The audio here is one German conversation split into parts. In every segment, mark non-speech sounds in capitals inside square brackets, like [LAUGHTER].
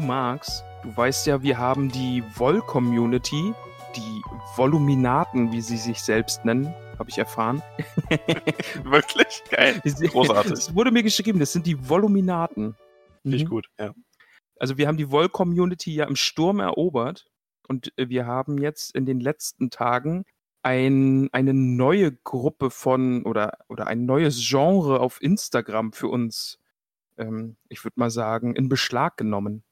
Du Max, du weißt ja, wir haben die Woll-Community, die Voluminaten, wie sie sich selbst nennen, habe ich erfahren. [LAUGHS] Wirklich? Geil. Großartig. [LAUGHS] Es wurde mir geschrieben, das sind die Voluminaten. Finde ich Mhm. gut, ja. Also wir haben die Woll-Community ja im Sturm erobert und äh, wir haben jetzt in den letzten Tagen ein, eine neue Gruppe von oder, oder ein neues Genre auf Instagram für uns, ähm, ich würde mal sagen, in Beschlag genommen.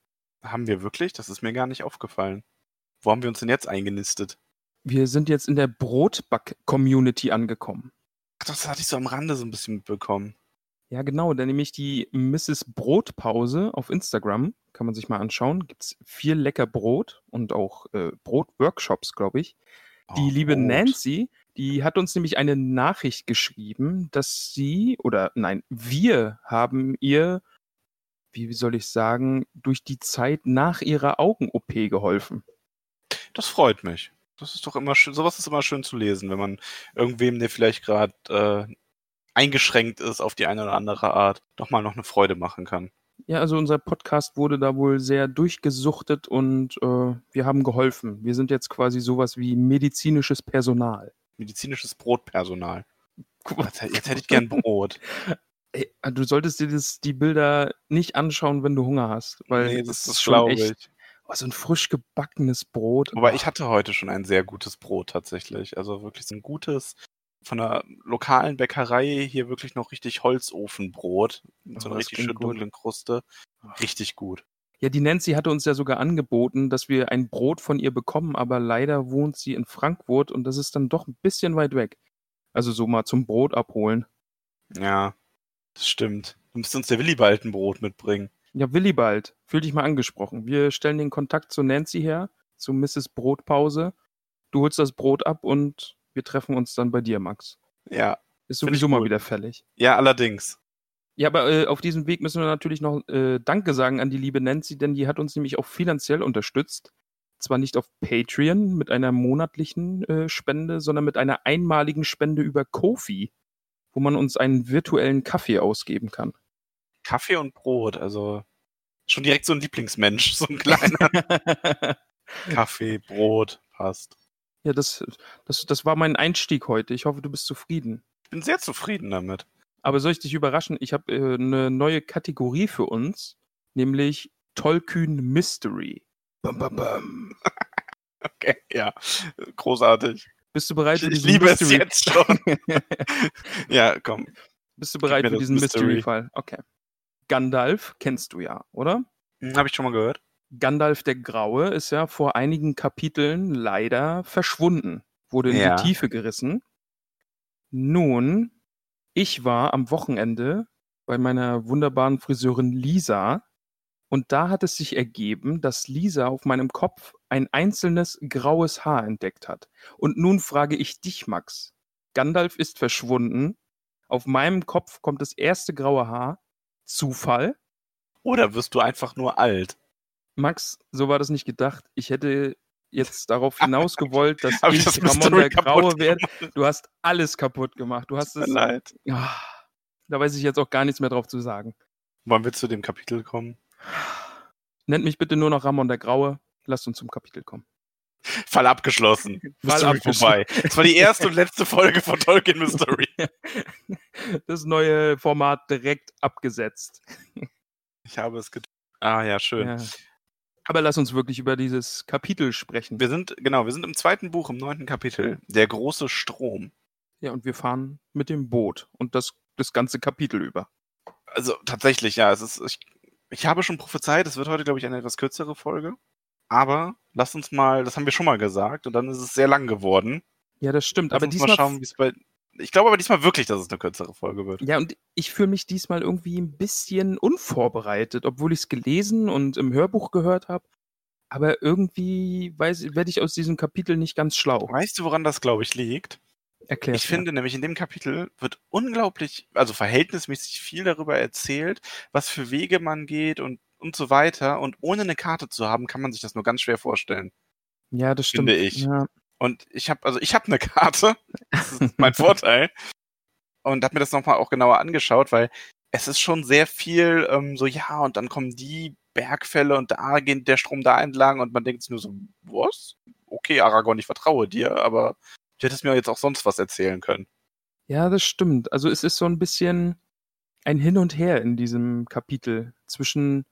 Haben wir wirklich? Das ist mir gar nicht aufgefallen. Wo haben wir uns denn jetzt eingenistet? Wir sind jetzt in der Brotback-Community angekommen. Ach, das hatte ich so am Rande so ein bisschen mitbekommen. Ja, genau, da nämlich die Mrs. Brotpause auf Instagram, kann man sich mal anschauen. Gibt es viel lecker Brot und auch äh, Brotworkshops, glaube ich. Die Oh, liebe Brot. Nancy, die hat uns nämlich eine Nachricht geschrieben, dass sie, oder nein, wir haben ihr, wie soll ich sagen, durch die Zeit nach ihrer Augen-OP geholfen. Das freut mich. Das ist doch immer schön. Sowas ist immer schön zu lesen, wenn man irgendwem, der vielleicht gerade äh, eingeschränkt ist auf die eine oder andere Art, doch mal noch eine Freude machen kann. Ja, also unser Podcast wurde da wohl sehr durchgesuchtet und äh, wir haben geholfen. Wir sind jetzt quasi sowas wie medizinisches Personal. Medizinisches Brotpersonal. Jetzt, jetzt hätte ich gern Brot. [LAUGHS] Ey, du solltest dir das, die Bilder nicht anschauen, wenn du Hunger hast, weil nee, das ist schon glaube echt oh, so ein frisch gebackenes Brot. Wobei Oh, ich hatte heute schon ein sehr gutes Brot tatsächlich. Also wirklich so ein gutes, von einer lokalen Bäckerei hier wirklich noch richtig Holzofenbrot. Mit so Oh, einer das richtig klingt schön gut. dunklen Kruste. Richtig gut. Ja, die Nancy hatte uns ja sogar angeboten, dass wir ein Brot von ihr bekommen, aber leider wohnt sie in Frankfurt und das ist dann doch ein bisschen weit weg. Also so mal zum Brot abholen. Ja, das stimmt. Du müsstest uns der Willibald ein Brot mitbringen. Ja, Willibald, fühl dich mal angesprochen. Wir stellen den Kontakt zu Nancy her, zu Mrs. Brotpause. Du holst das Brot ab und wir treffen uns dann bei dir, Max. Ja, Ist sowieso mal wieder fällig. ja, allerdings. Ja, aber äh, auf diesem Weg müssen wir natürlich noch äh, Danke sagen an die liebe Nancy, denn die hat uns nämlich auch finanziell unterstützt. Zwar nicht auf Patreon mit einer monatlichen äh, Spende, sondern mit einer einmaligen Spende über Kofi, wo man uns einen virtuellen Kaffee ausgeben kann. Kaffee und Brot, also schon direkt so ein Lieblingsmensch, so ein kleiner [LAUGHS] Kaffee, Brot, passt. ja, das, das, das war mein Einstieg heute. Ich hoffe, du bist zufrieden. Ich bin sehr zufrieden damit. Aber soll ich dich überraschen? Ich habe äh, eine neue Kategorie für uns, nämlich Tollkühn Mystery. Bam, bam, bam. [LAUGHS] Okay, ja, großartig. Bist du bereit Ich, für ich diesen liebe es Mystery? jetzt schon. [LAUGHS] ja, komm. Bist du bereit für diesen Mystery. Mystery-Fall? Okay. Gandalf kennst du ja, oder? Hm, Habe ich schon mal gehört. Gandalf der Graue ist ja vor einigen Kapiteln leider verschwunden, wurde in Ja. die Tiefe gerissen. Nun, ich war am Wochenende bei meiner wunderbaren Friseurin Lisa und da hat es sich ergeben, dass Lisa auf meinem Kopf ein einzelnes graues Haar entdeckt hat. Und nun frage ich dich, Max. Gandalf ist verschwunden. Auf meinem Kopf kommt das erste graue Haar. Zufall? Oder wirst du einfach nur alt? Max, so war das nicht gedacht. Ich hätte jetzt darauf [LAUGHS] hinaus gewollt, dass ich das Ramon der Graue werde. Du hast alles kaputt gemacht. Du hast es. leid. Ah, da weiß ich jetzt auch gar nichts mehr drauf zu sagen. Wollen wir zu dem Kapitel kommen? Nennt mich bitte nur noch Ramon der Graue. Lasst uns zum Kapitel kommen. Fall abgeschlossen. Fall Mystery abgeschlossen. vorbei. Das war die erste und letzte Folge von Tolkien Mystery. [LAUGHS] Das neue Format direkt abgesetzt. Ich habe es getan. Ah ja, schön. Ja. Aber lass uns wirklich über dieses Kapitel sprechen. Wir sind, genau, wir sind im zweiten Buch, im neunten Kapitel. Der große Strom. Ja, und wir fahren mit dem Boot und das, das ganze Kapitel über. also tatsächlich, ja, es ist, ich, ich habe schon prophezeit, es wird heute, glaube ich, eine etwas kürzere Folge. Aber lass uns mal, das haben wir schon mal gesagt, und dann ist es sehr lang geworden. Ja, das stimmt. Lass aber uns diesmal mal schauen, wie es bei. Ich glaube aber diesmal wirklich, dass es eine kürzere Folge wird. Ja, und ich fühle mich diesmal irgendwie ein bisschen unvorbereitet, obwohl ich es gelesen und im Hörbuch gehört habe. Aber irgendwie werde ich aus diesem Kapitel nicht ganz schlau. Weißt du, woran das, glaube ich, liegt? Erklär Ich finde nämlich, in dem Kapitel wird unglaublich, also verhältnismäßig viel darüber erzählt, was für Wege man geht und, und so weiter. Und ohne eine Karte zu haben, kann man sich das nur ganz schwer vorstellen. Ja, das stimmt. Finde ich. Ja. Und ich habe, also ich habe eine Karte. [LAUGHS] Das ist mein Vorteil. Und habe mir das nochmal auch genauer angeschaut, weil es ist schon sehr viel ähm, so, ja, und dann kommen die Bergfälle und da geht der Strom da entlang und man denkt sich nur so, was? Okay, Aragorn, ich vertraue dir, aber du hättest mir jetzt auch sonst was erzählen können. Ja, das stimmt. Also es ist so ein bisschen ein Hin und Her in diesem Kapitel zwischen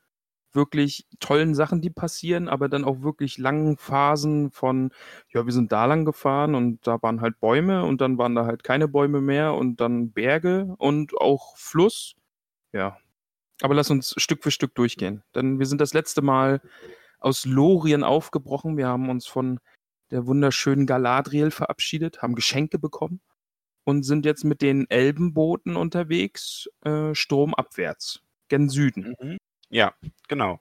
wirklich tollen Sachen, die passieren, aber dann auch wirklich langen Phasen von, ja, wir sind da lang gefahren und da waren halt Bäume und dann waren da halt keine Bäume mehr und dann Berge und auch Fluss. Ja. Aber lass uns Stück für Stück durchgehen. Denn wir sind das letzte Mal aus Lorien aufgebrochen. Wir haben uns von der wunderschönen Galadriel verabschiedet, haben Geschenke bekommen und sind jetzt mit den Elbenbooten unterwegs, äh, stromabwärts, gen Süden. Mhm. Ja, genau.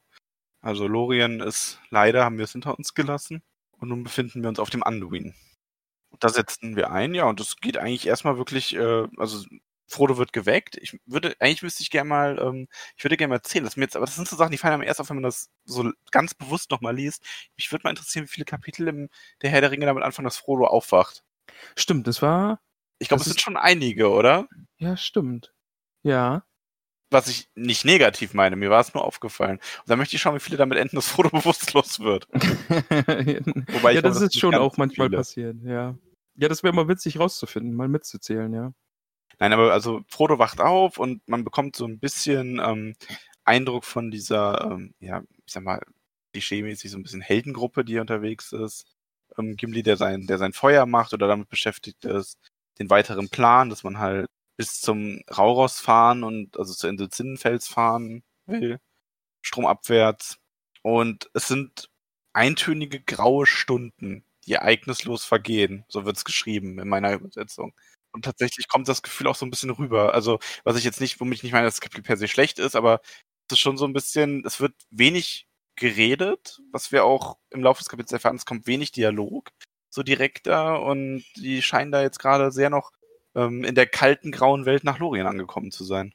Also Lorien ist leider, haben wir es hinter uns gelassen und nun befinden wir uns auf dem Anduin. Da setzen wir ein, ja, und das geht eigentlich erstmal wirklich, äh, also Frodo wird geweckt. Ich würde, eigentlich müsste ich gerne mal, ähm, ich würde gerne mal erzählen, dass mir jetzt, aber das sind so Sachen, die fallen einem erst auf, wenn man das so ganz bewusst nochmal liest. Mich würde mal interessieren, wie viele Kapitel im Der Herr der Ringe damit anfangen, dass Frodo aufwacht. Stimmt, das war. Ich glaube, es sind schon einige, oder? Ja, stimmt. Ja. Was ich nicht negativ meine, mir war es nur aufgefallen. Und da möchte ich schauen, wie viele damit enden, dass Frodo [LAUGHS] bewusstlos wird. [LAUGHS] Wobei ja, glaube, das das ist schon auch manchmal viele. passiert, ja. Ja, das wäre mal witzig rauszufinden, mal mitzuzählen, ja. Nein, aber also Frodo wacht auf und man bekommt so ein bisschen ähm, Eindruck von dieser, ähm, ja, ich sag mal, klischeemäßig so ein bisschen Heldengruppe, die unterwegs ist. Ähm, Gimli, der sein, der sein Feuer macht oder damit beschäftigt ist, den weiteren Plan, dass man halt bis zum Rauros fahren und also zur Insel Zinnenfels fahren will, stromabwärts. Und es sind eintönige graue Stunden, die ereignislos vergehen. So wird's geschrieben in meiner Übersetzung. Und tatsächlich kommt das Gefühl auch so ein bisschen rüber. Also, was ich jetzt nicht, womit ich nicht meine, dass das Kapitel per se schlecht ist, aber es ist schon so ein bisschen, es wird wenig geredet, was wir auch im Laufe des Kapitels erfahren. Es kommt wenig Dialog, so direkt da und die scheinen da jetzt gerade sehr noch ähm, in der kalten, grauen Welt nach Lorien angekommen zu sein.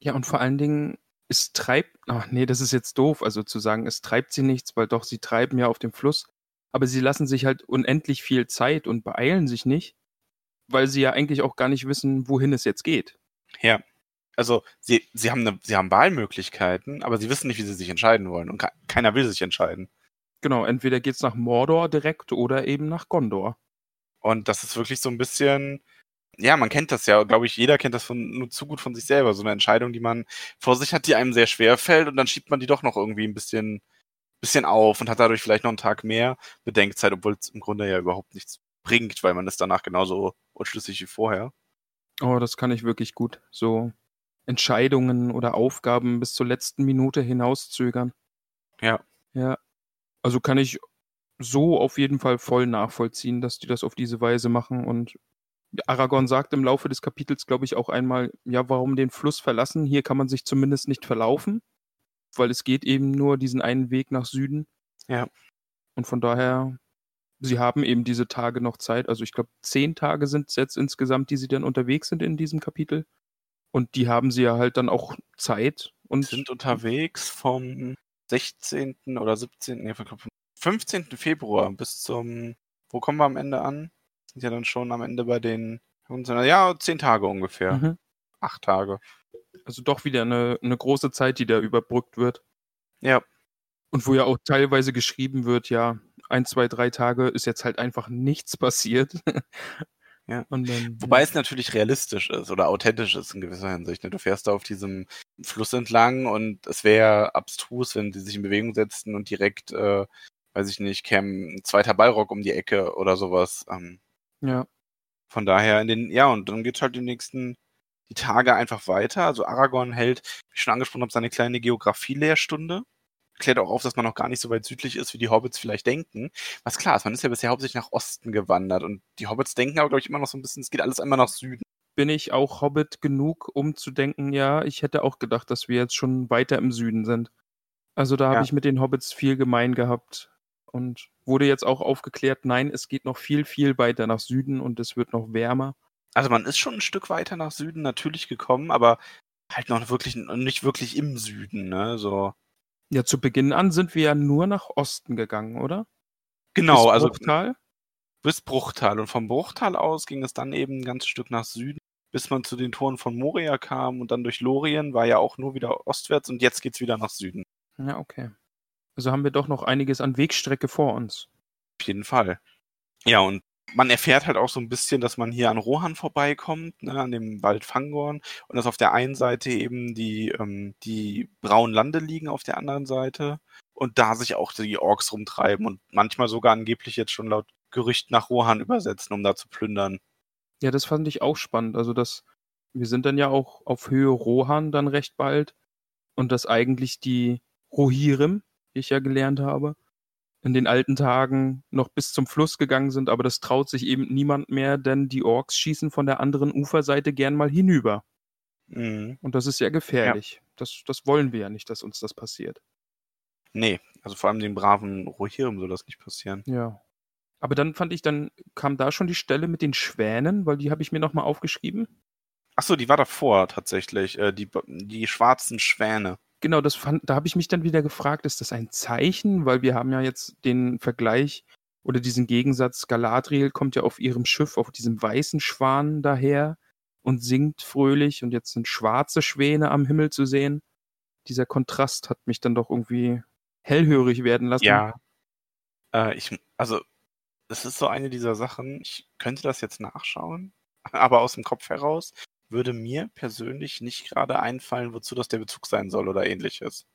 Ja, und vor allen Dingen, es treibt, ach nee, das ist jetzt doof, also zu sagen, es treibt sie nichts, weil doch, sie treiben ja auf dem Fluss, aber sie lassen sich halt unendlich viel Zeit und beeilen sich nicht, weil sie ja eigentlich auch gar nicht wissen, wohin es jetzt geht. Ja. Also, sie, sie, haben eine, sie haben Wahlmöglichkeiten, aber sie wissen nicht, wie sie sich entscheiden wollen. Und ke- keiner will sich entscheiden. Genau, entweder geht's nach Mordor direkt oder eben nach Gondor. Und das ist wirklich so ein bisschen, ja, man kennt das ja, glaube ich, jeder kennt das von, nur zu gut von sich selber. So eine Entscheidung, die man vor sich hat, die einem sehr schwer fällt und dann schiebt man die doch noch irgendwie ein bisschen, bisschen auf und hat dadurch vielleicht noch einen Tag mehr Bedenkzeit, obwohl es im Grunde ja überhaupt nichts bringt, weil man ist danach genauso unschlüssig wie vorher. Oh, das kann ich wirklich gut. So Entscheidungen oder Aufgaben bis zur letzten Minute hinauszögern. Ja. Ja. Also kann ich so auf jeden Fall voll nachvollziehen, dass die das auf diese Weise machen. Und Aragorn sagt im Laufe des Kapitels, glaube ich, auch einmal, ja, warum den Fluss verlassen? Hier kann man sich zumindest nicht verlaufen, weil es geht eben nur diesen einen Weg nach Süden. Ja. Und von daher, sie haben eben diese Tage noch Zeit. Also ich glaube, zehn Tage sind es jetzt insgesamt, die sie dann unterwegs sind in diesem Kapitel. Und die haben sie ja halt dann auch Zeit und sind unterwegs vom 16. oder 17. Nee, vom 15. Februar bis zum, wo kommen wir am Ende an? Sind ja dann schon am Ende bei den, ja, zehn Tage ungefähr. Mhm. Acht Tage. Also doch wieder eine, eine große Zeit, die da überbrückt wird. Ja. Und wo ja auch teilweise geschrieben wird, ja, ein, zwei, drei Tage ist jetzt halt einfach nichts passiert. Ja. Dann, Wobei es natürlich realistisch ist oder authentisch ist in gewisser Hinsicht. Ne? Du fährst da auf diesem Fluss entlang und es wäre abstrus, wenn die sich in Bewegung setzten und direkt, äh, weiß ich nicht, käme ein zweiter Ballrock um die Ecke oder sowas. Ähm, ja. von daher in den, ja, und dann geht's halt die nächsten die Tage einfach weiter. Also Aragorn hält, wie ich schon angesprochen habe, seine kleine Geografie-Lehrstunde. Klärt auch auf, dass man noch gar nicht so weit südlich ist, wie die Hobbits vielleicht denken. Was klar ist, man ist ja bisher hauptsächlich nach Osten gewandert und die Hobbits denken aber, glaube ich, immer noch so ein bisschen, es geht alles immer nach Süden. Bin ich auch Hobbit genug, um zu denken, ja, ich hätte auch gedacht, dass wir jetzt schon weiter im Süden sind. Also da habe Ja. ich mit den Hobbits viel gemein gehabt und wurde jetzt auch aufgeklärt, nein, es geht noch viel, viel weiter nach Süden und es wird noch wärmer. Also man ist schon ein Stück weiter nach Süden natürlich gekommen, aber halt noch wirklich nicht wirklich im Süden, ne? So. Ja, zu Beginn an sind wir ja nur nach Osten gegangen, oder? Genau, Bis also Bruchtal? bis Bruchtal. Und vom Bruchtal aus ging es dann eben ein ganzes Stück nach Süden, bis man zu den Toren von Moria kam und dann durch Lorien war ja auch nur wieder ostwärts und jetzt geht's wieder nach Süden. Ja, okay. Also haben wir doch noch einiges an Wegstrecke vor uns. Auf jeden Fall. Ja, und man erfährt halt auch so ein bisschen, dass man hier an Rohan vorbeikommt, ne, an dem Wald Fangorn, und dass auf der einen Seite eben die, ähm, die braunen Lande liegen auf der anderen Seite und da sich auch die Orks rumtreiben und manchmal sogar angeblich jetzt schon laut Gerücht nach Rohan übersetzen, um da zu plündern. Ja, das fand ich auch spannend. Also das, wir sind dann ja auch auf Höhe Rohan dann recht bald und dass eigentlich die Rohirrim, die ich ja gelernt habe, in den alten Tagen noch bis zum Fluss gegangen sind, aber das traut sich eben niemand mehr, denn die Orks schießen von der anderen Uferseite gern mal hinüber. Mhm. Und das ist ja gefährlich. Das, das wollen wir ja nicht, dass uns das passiert. Nee, also vor allem den braven Rohirrim soll das nicht passieren. Ja. Aber dann fand ich, dann kam da schon die Stelle mit den Schwänen, weil die habe ich mir nochmal aufgeschrieben. Achso, die war davor tatsächlich, äh, die, die schwarzen Schwäne. Genau, das fand, da habe ich mich dann wieder gefragt, ist das ein Zeichen? Weil wir haben ja jetzt den Vergleich oder diesen Gegensatz, Galadriel kommt ja auf ihrem Schiff, auf diesem weißen Schwan daher und singt fröhlich und jetzt sind schwarze Schwäne am Himmel zu sehen. Dieser Kontrast hat mich dann doch irgendwie hellhörig werden lassen. Ja. Äh, ich, also, das ist so eine dieser Sachen, ich könnte das jetzt nachschauen, [LAUGHS] aber aus dem Kopf heraus würde mir persönlich nicht gerade einfallen, wozu das der Bezug sein soll oder ähnliches.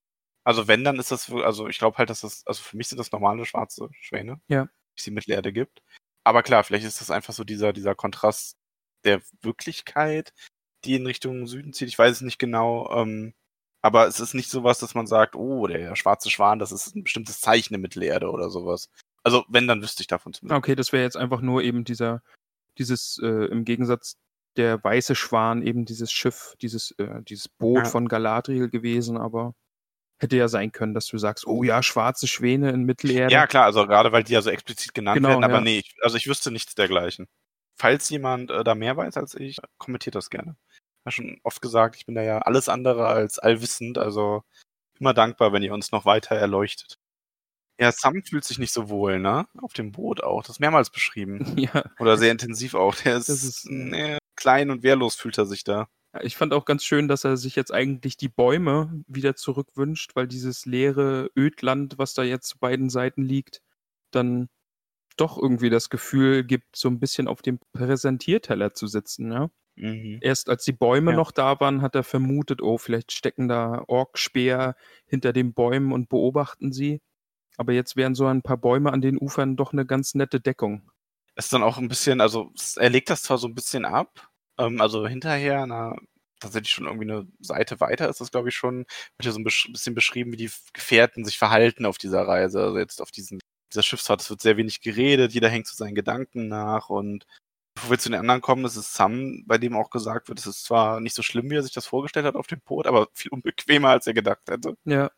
Also wenn, dann ist das, also ich glaube halt, dass das, also für mich sind das normale schwarze Schwäne, Ja. die Mittelerde gibt. Aber klar, vielleicht ist das einfach so dieser, dieser Kontrast der Wirklichkeit, die in Richtung Süden zieht. Ich weiß es nicht genau, ähm, aber es ist nicht sowas, dass man sagt, oh, der schwarze Schwan, das ist ein bestimmtes Zeichen der Mittelerde oder sowas. Also wenn, dann wüsste ich davon zumindest. Okay, das wäre jetzt einfach nur eben dieser, dieses, äh, im Gegensatz der weiße Schwan, eben dieses Schiff, dieses, äh, dieses Boot Ja. von Galadriel gewesen, aber hätte ja sein können, dass du sagst, oh ja, schwarze Schwäne in Mittelerde. Ja, klar, also gerade weil die ja so explizit genannt Genau, werden, aber ja. nee, ich, also ich wüsste nichts dergleichen. Falls jemand äh, da mehr weiß als ich, kommentiert das gerne. Ich habe schon oft gesagt, ich bin da ja alles andere als allwissend, also immer dankbar, wenn ihr uns noch weiter erleuchtet. Ja, Sam fühlt sich nicht so wohl, ne? Auf dem Boot auch. Das ist mehrmals beschrieben. [LAUGHS] ja. Oder sehr intensiv auch. Der ist, ist, nee, klein und wehrlos fühlt er sich da. Ich fand auch ganz schön, dass er sich jetzt eigentlich die Bäume wieder zurückwünscht, weil dieses leere Ödland, was da jetzt zu beiden Seiten liegt, dann doch irgendwie das Gefühl gibt, so ein bisschen auf dem Präsentierteller zu sitzen, ja. Mhm. Erst als die Bäume Ja. noch da waren, hat er vermutet, oh, vielleicht stecken da Orkspeer hinter den Bäumen und beobachten sie. Aber jetzt wären so ein paar Bäume an den Ufern doch eine ganz nette Deckung. ist dann auch ein bisschen, also er legt das zwar so ein bisschen ab, ähm, also hinterher, na, tatsächlich schon irgendwie eine Seite weiter ist das, glaube ich, schon, wird ja so ein bisschen beschrieben, wie die Gefährten sich verhalten auf dieser Reise, also jetzt auf diesen, dieser Schiffsfahrt. Es wird sehr wenig geredet, jeder hängt zu seinen Gedanken nach und bevor wir zu den anderen kommen, ist es Sam, bei dem auch gesagt wird, es ist zwar nicht so schlimm, wie er sich das vorgestellt hat auf dem Boot, aber viel unbequemer, als er gedacht hätte. Ja,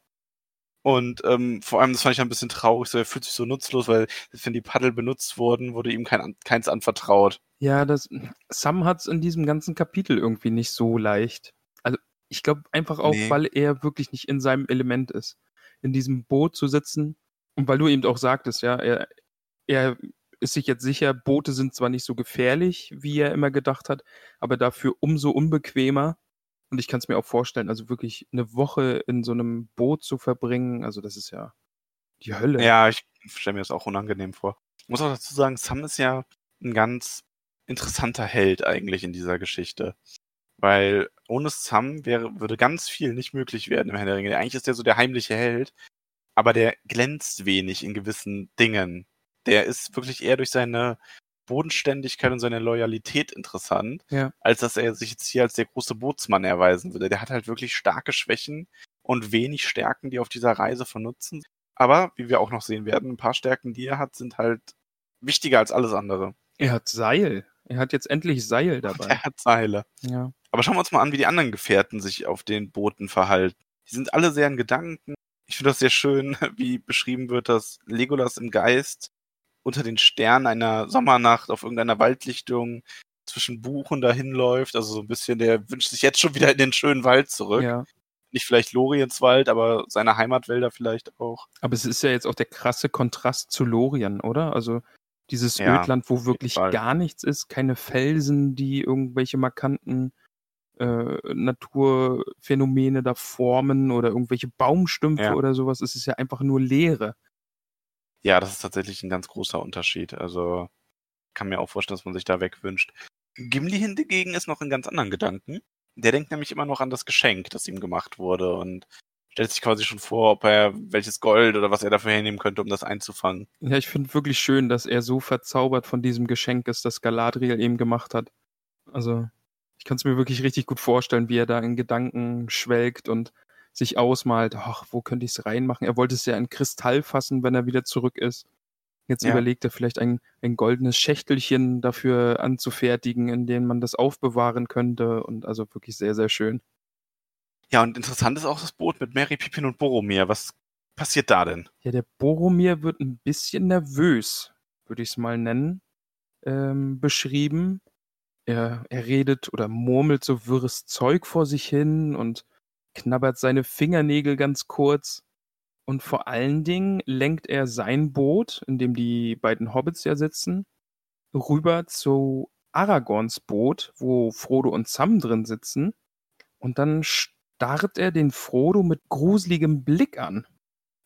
Und ähm, vor allem, das fand ich ein bisschen traurig, so er fühlt sich so nutzlos, weil wenn die Paddel benutzt wurden, wurde ihm kein, keins anvertraut. Ja, das Sam hat es in diesem ganzen Kapitel irgendwie nicht so leicht. Also ich glaube einfach auch, Nee. weil er wirklich nicht in seinem Element ist, in diesem Boot zu sitzen und weil du eben auch sagtest, ja, er, er ist sich jetzt sicher, Boote sind zwar nicht so gefährlich, wie er immer gedacht hat, aber dafür umso unbequemer. Und ich kann es mir auch vorstellen, also wirklich eine Woche in so einem Boot zu verbringen, also das ist ja die Hölle. Ja, ich stelle mir das auch unangenehm vor. Ich muss auch dazu sagen, Sam ist ja ein ganz interessanter Held eigentlich in dieser Geschichte. Weil ohne Sam wäre, würde ganz viel nicht möglich werden im Herrn der Ringe. Eigentlich ist der so der heimliche Held, aber der glänzt wenig in gewissen Dingen. Der ist wirklich eher durch seine Bodenständigkeit und seine Loyalität interessant, Ja. als dass er sich jetzt hier als der große Bootsmann erweisen würde. Der hat halt wirklich starke Schwächen und wenig Stärken, die auf dieser Reise von Nutzen sind. Aber, wie wir auch noch sehen werden, ein paar Stärken, die er hat, sind halt wichtiger als alles andere. Er hat Seil. Er hat jetzt endlich Seil [LAUGHS] dabei. Er hat Seile. Ja. Aber schauen wir uns mal an, wie die anderen Gefährten sich auf den Booten verhalten. Die sind alle sehr in Gedanken. Ich finde das sehr schön, [LAUGHS] wie beschrieben wird, dass Legolas im Geist unter den Sternen einer Sommernacht auf irgendeiner Waldlichtung zwischen Buchen dahinläuft. Also so ein bisschen, der wünscht sich jetzt schon wieder in den schönen Wald zurück. ja. Nicht vielleicht Lorienswald, aber seine Heimatwälder vielleicht auch. Aber es ist ja jetzt auch der krasse Kontrast zu Lorien, oder? Also dieses Ja, Ödland, wo wirklich gar nichts ist, keine Felsen, die irgendwelche markanten äh, Naturphänomene da formen oder irgendwelche Baumstümpfe Ja. oder sowas. Es ist ja einfach nur Leere. Ja, das ist tatsächlich ein ganz großer Unterschied. Also kann mir auch vorstellen, dass man sich da wegwünscht. Gimli hingegen ist noch in ganz anderen Gedanken. Der denkt nämlich immer noch an das Geschenk, das ihm gemacht wurde und stellt sich quasi schon vor, ob er welches Gold oder was er dafür hernehmen könnte, um das einzufangen. Ja, ich finde wirklich schön, dass er so verzaubert von diesem Geschenk ist, das Galadriel eben gemacht hat. Also, ich kann es mir wirklich richtig gut vorstellen, wie er da in Gedanken schwelgt und sich ausmalt, ach, wo könnte ich es reinmachen? Er wollte es ja in Kristall fassen, wenn er wieder zurück ist. Jetzt Ja. überlegt er vielleicht ein, ein goldenes Schächtelchen dafür anzufertigen, in dem man das aufbewahren könnte. Und also wirklich sehr, sehr schön. Ja, und interessant ist auch das Boot mit Mary, Pippin und Boromir. Was passiert da denn? Ja, der Boromir wird ein bisschen nervös, würde ich es mal nennen, ähm, beschrieben. Er, er redet oder murmelt so wirres Zeug vor sich hin und knabbert seine Fingernägel ganz kurz. Und vor allen Dingen lenkt er sein Boot, in dem die beiden Hobbits ja sitzen, rüber zu Aragorns Boot, wo Frodo und Sam drin sitzen. Und dann starrt er den Frodo mit gruseligem Blick an.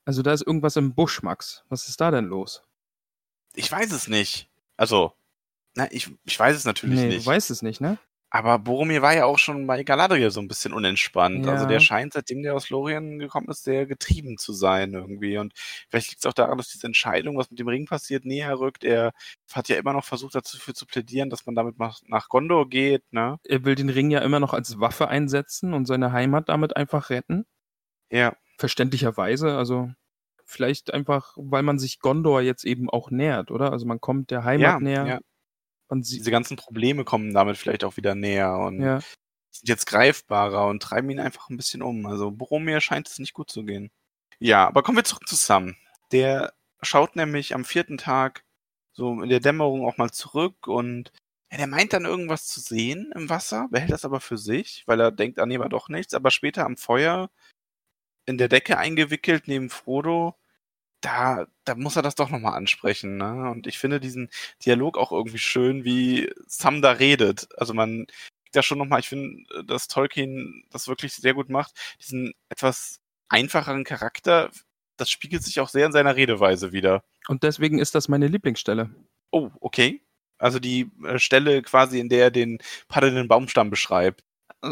Also da ist irgendwas im Busch, Max. Was ist da denn los? Ich weiß es nicht. Also, na, ich, ich weiß es natürlich nee, nicht. du weißt es nicht, ne? Aber Boromir war ja auch schon bei Galadriel so ein bisschen unentspannt. Ja. Also der scheint, seitdem der aus Lorien gekommen ist, sehr getrieben zu sein irgendwie. Und vielleicht liegt es auch daran, dass diese Entscheidung, was mit dem Ring passiert, näher rückt. Er hat ja immer noch versucht, dafür zu plädieren, dass man damit nach Gondor geht, ne? Er will den Ring ja immer noch als Waffe einsetzen und seine Heimat damit einfach retten. Ja. Verständlicherweise, also vielleicht einfach, weil man sich Gondor jetzt eben auch nähert, oder? Also man kommt der Heimat Ja, näher. ja. Sieht, Diese ganzen Probleme kommen damit vielleicht auch wieder näher und ja. sind jetzt greifbarer und treiben ihn einfach ein bisschen um. Also Boromir scheint es nicht gut zu gehen. Ja, aber kommen wir zurück zu Sam. Der schaut nämlich am vierten Tag so in der Dämmerung auch mal zurück und ja, der meint dann irgendwas zu sehen im Wasser, behält das aber für sich, weil er denkt, ah nee, war doch nichts. Aber später am Feuer in der Decke eingewickelt neben Frodo, da, da muss er das doch nochmal ansprechen. Ne? Und ich finde diesen Dialog auch irgendwie schön, wie Sam da redet. Also man da schon nochmal, ich finde, dass Tolkien das wirklich sehr gut macht, diesen etwas einfacheren Charakter, das spiegelt sich auch sehr in seiner Redeweise wieder. Und deswegen ist das meine Lieblingsstelle. Oh, okay. Also die äh, Stelle quasi, in der er den paddelnden Baumstamm beschreibt.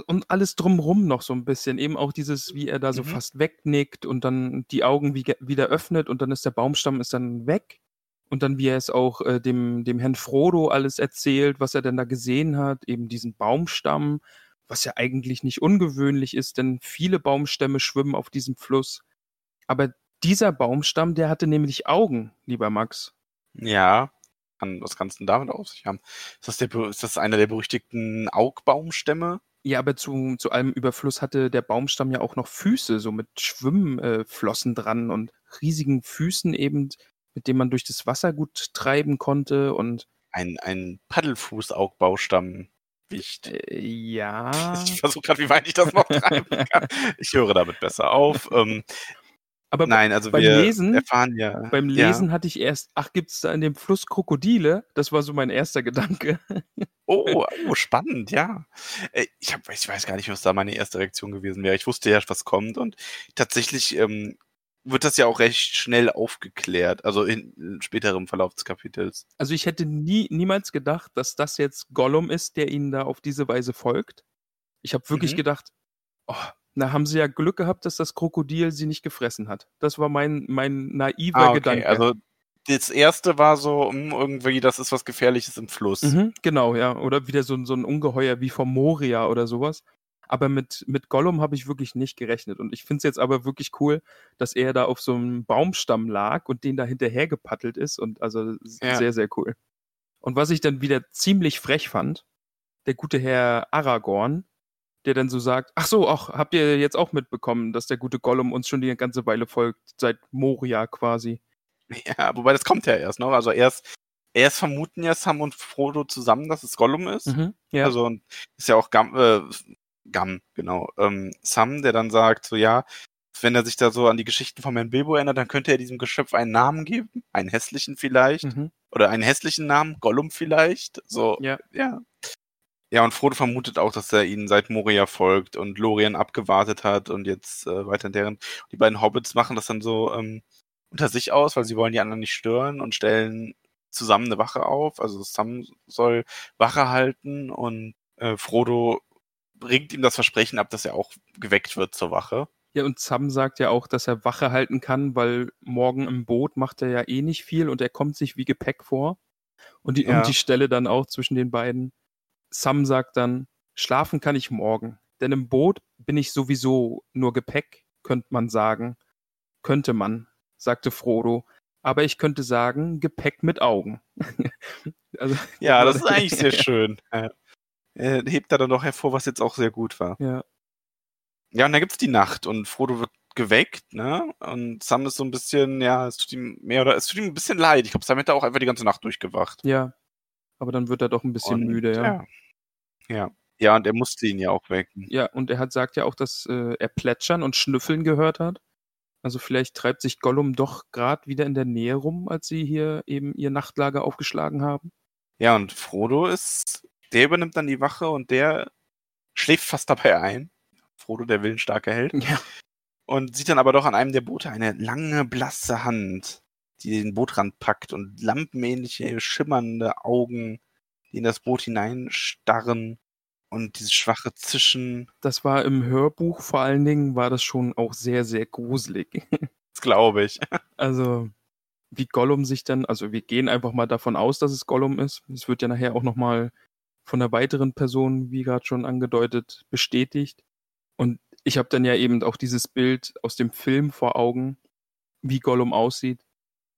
Und alles drumrum noch so ein bisschen. Eben auch dieses, wie er da so Mhm. fast wegnickt und dann die Augen wie, wieder öffnet und dann ist der Baumstamm ist dann weg. Und dann, wie er es auch äh, dem, dem Herrn Frodo alles erzählt, was er denn da gesehen hat, eben diesen Baumstamm, was ja eigentlich nicht ungewöhnlich ist, denn viele Baumstämme schwimmen auf diesem Fluss. Aber dieser Baumstamm, der hatte nämlich Augen, lieber Max. Ja. Was kannst du denn damit auf sich haben? Ist das, der, ist das einer der berüchtigten Augbaumstämme? Ja, aber zu, zu allem Überfluss hatte der Baumstamm ja auch noch Füße, so mit Schwimmflossen äh, dran und riesigen Füßen eben, mit denen man durch das Wasser gut treiben konnte. Und Ein, ein Paddelfuß-Augbaumstamm. Äh, [LAUGHS] ja. Ich versuche gerade, wie weit ich das noch treiben [LAUGHS] kann. Ich höre damit besser auf. Ähm, Aber nein, also beim wir Lesen- erfahren ja. beim ja. Lesen hatte ich erst, ach, gibt's da in dem Fluss Krokodile? Das war so mein erster Gedanke. [LAUGHS] Oh, oh, spannend, ja. Äh, Ich, hab, ich weiß gar nicht, was da meine erste Reaktion gewesen wäre. Ich wusste ja, was kommt und tatsächlich ähm, wird das ja auch recht schnell aufgeklärt, also in, in späterem Verlauf des Kapitels. Also ich hätte nie, niemals gedacht, dass das jetzt Gollum ist, der ihnen da auf diese Weise folgt. Ich habe wirklich Mhm. gedacht, oh, na haben sie ja Glück gehabt, dass das Krokodil sie nicht gefressen hat. Das war mein, mein naiver Ah, okay, Gedanke. also das erste war so, hm, irgendwie, das ist was Gefährliches im Fluss. Mhm, genau, ja. Oder wieder so, ein- so ein Ungeheuer wie vom Moria oder sowas. Aber mit, mit Gollum habe ich wirklich nicht gerechnet. Und ich finde es jetzt aber wirklich cool, dass er da auf so einem Baumstamm lag und den da hinterher gepaddelt ist. Und also Ja. sehr, sehr cool. Und was ich dann wieder ziemlich frech fand, der gute Herr Aragorn, der dann so sagt, ach so, ach, habt ihr jetzt auch mitbekommen, dass der gute Gollum uns schon die ganze Weile folgt, seit Moria quasi. [LAUGHS] Ja, wobei das kommt ja erst noch. Also erst, erst vermuten ja Sam und Frodo zusammen, dass es Gollum ist. Mhm, ja. Also ist ja auch Gam, äh, Gam, genau. Ähm, Sam, der dann sagt, so ja, wenn er sich da so an die Geschichten von Herrn Bilbo erinnert, dann könnte er diesem Geschöpf einen Namen geben, einen hässlichen vielleicht, mhm. oder einen hässlichen Namen, Gollum vielleicht. So, Ja. ja. Ja, und Frodo vermutet auch, dass er ihnen seit Moria folgt und Lorien abgewartet hat und jetzt äh, weiter deren. Die beiden Hobbits machen das dann so ähm, unter sich aus, weil sie wollen die anderen nicht stören und stellen zusammen eine Wache auf. Also Sam soll Wache halten und äh, Frodo bringt ihm das Versprechen ab, dass er auch geweckt wird zur Wache. Ja, und Sam sagt ja auch, dass er Wache halten kann, weil morgen im Boot macht er ja eh nicht viel und er kommt sich wie Gepäck vor. Und die, Ja. und die Stelle dann auch zwischen den beiden. Sam sagt dann, schlafen kann ich morgen, denn im Boot bin ich sowieso nur Gepäck, könnte man sagen. Könnte man, sagte Frodo. Aber ich könnte sagen, Gepäck mit Augen. [LAUGHS] also, Ja, [LAUGHS] das ist eigentlich sehr schön. Er hebt da dann noch hervor, was jetzt auch sehr gut war. Ja, Ja, und dann gibt's die Nacht und Frodo wird geweckt, ne? Und Sam ist so ein bisschen, ja, es tut ihm mehr oder es tut ihm ein bisschen leid. Ich glaube, Sam hätte auch einfach die ganze Nacht durchgewacht. ja. Aber dann wird er doch ein bisschen und, müde, ja. ja. Ja. Ja, und er musste ihn ja auch wecken. Ja, und er hat sagt ja auch, dass äh, er Plätschern und Schnüffeln gehört hat. Also vielleicht treibt sich Gollum doch gerade wieder in der Nähe rum, als sie hier eben ihr Nachtlager aufgeschlagen haben. Ja, und Frodo ist, der übernimmt dann die Wache und der schläft fast dabei ein. Frodo, der willensstarke Held. [LAUGHS] Ja. Und sieht dann aber doch an einem der Boote eine lange, blasse Hand, die den Bootrand packt und lampenähnliche, schimmernde Augen, die in das Boot hineinstarren und dieses schwache Zischen. Das war im Hörbuch vor allen Dingen, war das schon auch sehr, sehr gruselig. [LAUGHS] Das glaube ich. Also, wie Gollum sich dann, also wir gehen einfach mal davon aus, dass es Gollum ist. Es wird ja nachher auch nochmal von einer weiteren Person, wie gerade schon angedeutet, bestätigt. Und ich habe dann ja eben auch dieses Bild aus dem Film vor Augen, wie Gollum aussieht.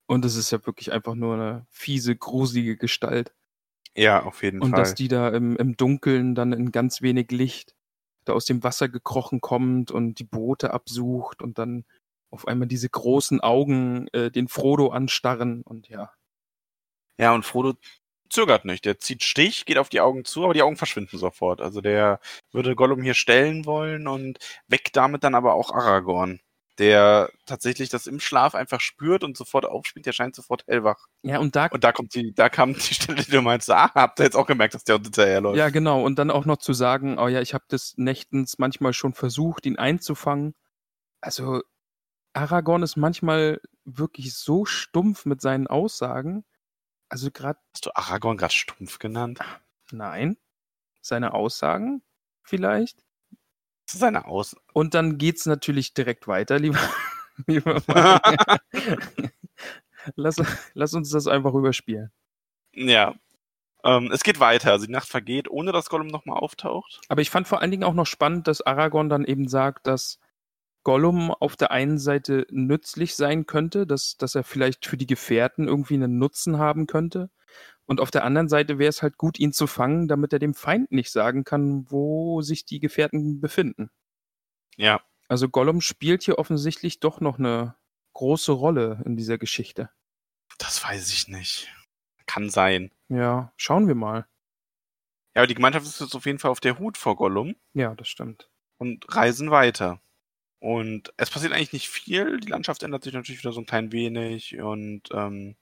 Und es ist ja wirklich einfach nur eine fiese, gruselige Gestalt. Ja, auf jeden Und Fall. dass die da im, im Dunkeln dann in ganz wenig Licht da aus dem Wasser gekrochen kommt und die Boote absucht und dann auf einmal diese großen Augen äh, den Frodo anstarren und ja. Ja, und Frodo zögert nicht. Der zieht Stich, geht auf die Augen zu, aber die Augen verschwinden sofort. Also der würde Gollum hier stellen wollen und weckt damit dann aber auch Aragorn, der tatsächlich das im Schlaf einfach spürt und sofort aufspielt. Der scheint sofort hellwach. Ja, und da, Und da kommt die, da kam die Stelle, die du meinst, ah, habt ihr jetzt auch gemerkt, dass der hinterherläuft. ja genau, und dann auch noch zu sagen, oh ja, ich habe des Nächtens manchmal schon versucht, ihn einzufangen. Also Aragorn ist manchmal wirklich so stumpf mit seinen Aussagen. Also gerade Hast du Aragorn gerade stumpf genannt? nein, seine Aussagen vielleicht. Das ist seine Aus. Und dann geht's natürlich direkt weiter, lieber, [LAUGHS] lieber [LAUGHS] lass, lass uns das einfach überspielen. ja. Ähm, es geht weiter. Also die Nacht vergeht, ohne dass Gollum nochmal auftaucht. Aber ich fand vor allen Dingen auch noch spannend, dass Aragorn dann eben sagt, dass Gollum auf der einen Seite nützlich sein könnte, dass, dass er vielleicht für die Gefährten irgendwie einen Nutzen haben könnte. Und auf der anderen Seite wäre es halt gut, ihn zu fangen, damit er dem Feind nicht sagen kann, wo sich die Gefährten befinden. Ja. Also Gollum spielt hier offensichtlich doch noch eine große Rolle in dieser Geschichte. Das weiß ich nicht. Kann sein. Ja, schauen wir mal. Ja, aber die Gemeinschaft ist jetzt auf jeden Fall auf der Hut vor Gollum. Ja, das stimmt. und reisen weiter. Und es passiert eigentlich nicht viel. Die Landschaft ändert sich natürlich wieder so ein klein wenig. Und ähm,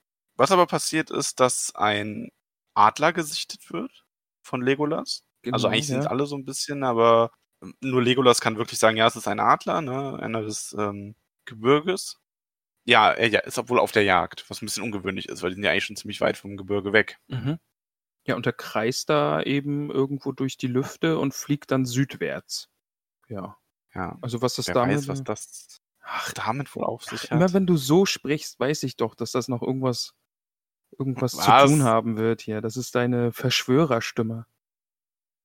was aber passiert ist, dass ein Adler gesichtet wird von Legolas. also eigentlich sind Genau, ja. alle so ein bisschen, aber ähm, nur Legolas kann wirklich sagen, ja, es ist ein Adler, ne? Einer des ähm, Gebirges. Ja, er ja, ist wohl auf der Jagd, was ein bisschen ungewöhnlich ist, weil die sind ja eigentlich schon ziemlich weit vom Gebirge weg. Mhm. Ja, und er kreist da eben irgendwo durch die Lüfte und fliegt dann südwärts. Ja. Ja. Also was das Wer damit. weiß, was das Ach, damit wohl auf sich hat. Immer wenn du so sprichst, weiß ich doch, dass das noch irgendwas, irgendwas zu Was? tun haben wird hier. Das ist deine Verschwörerstimme.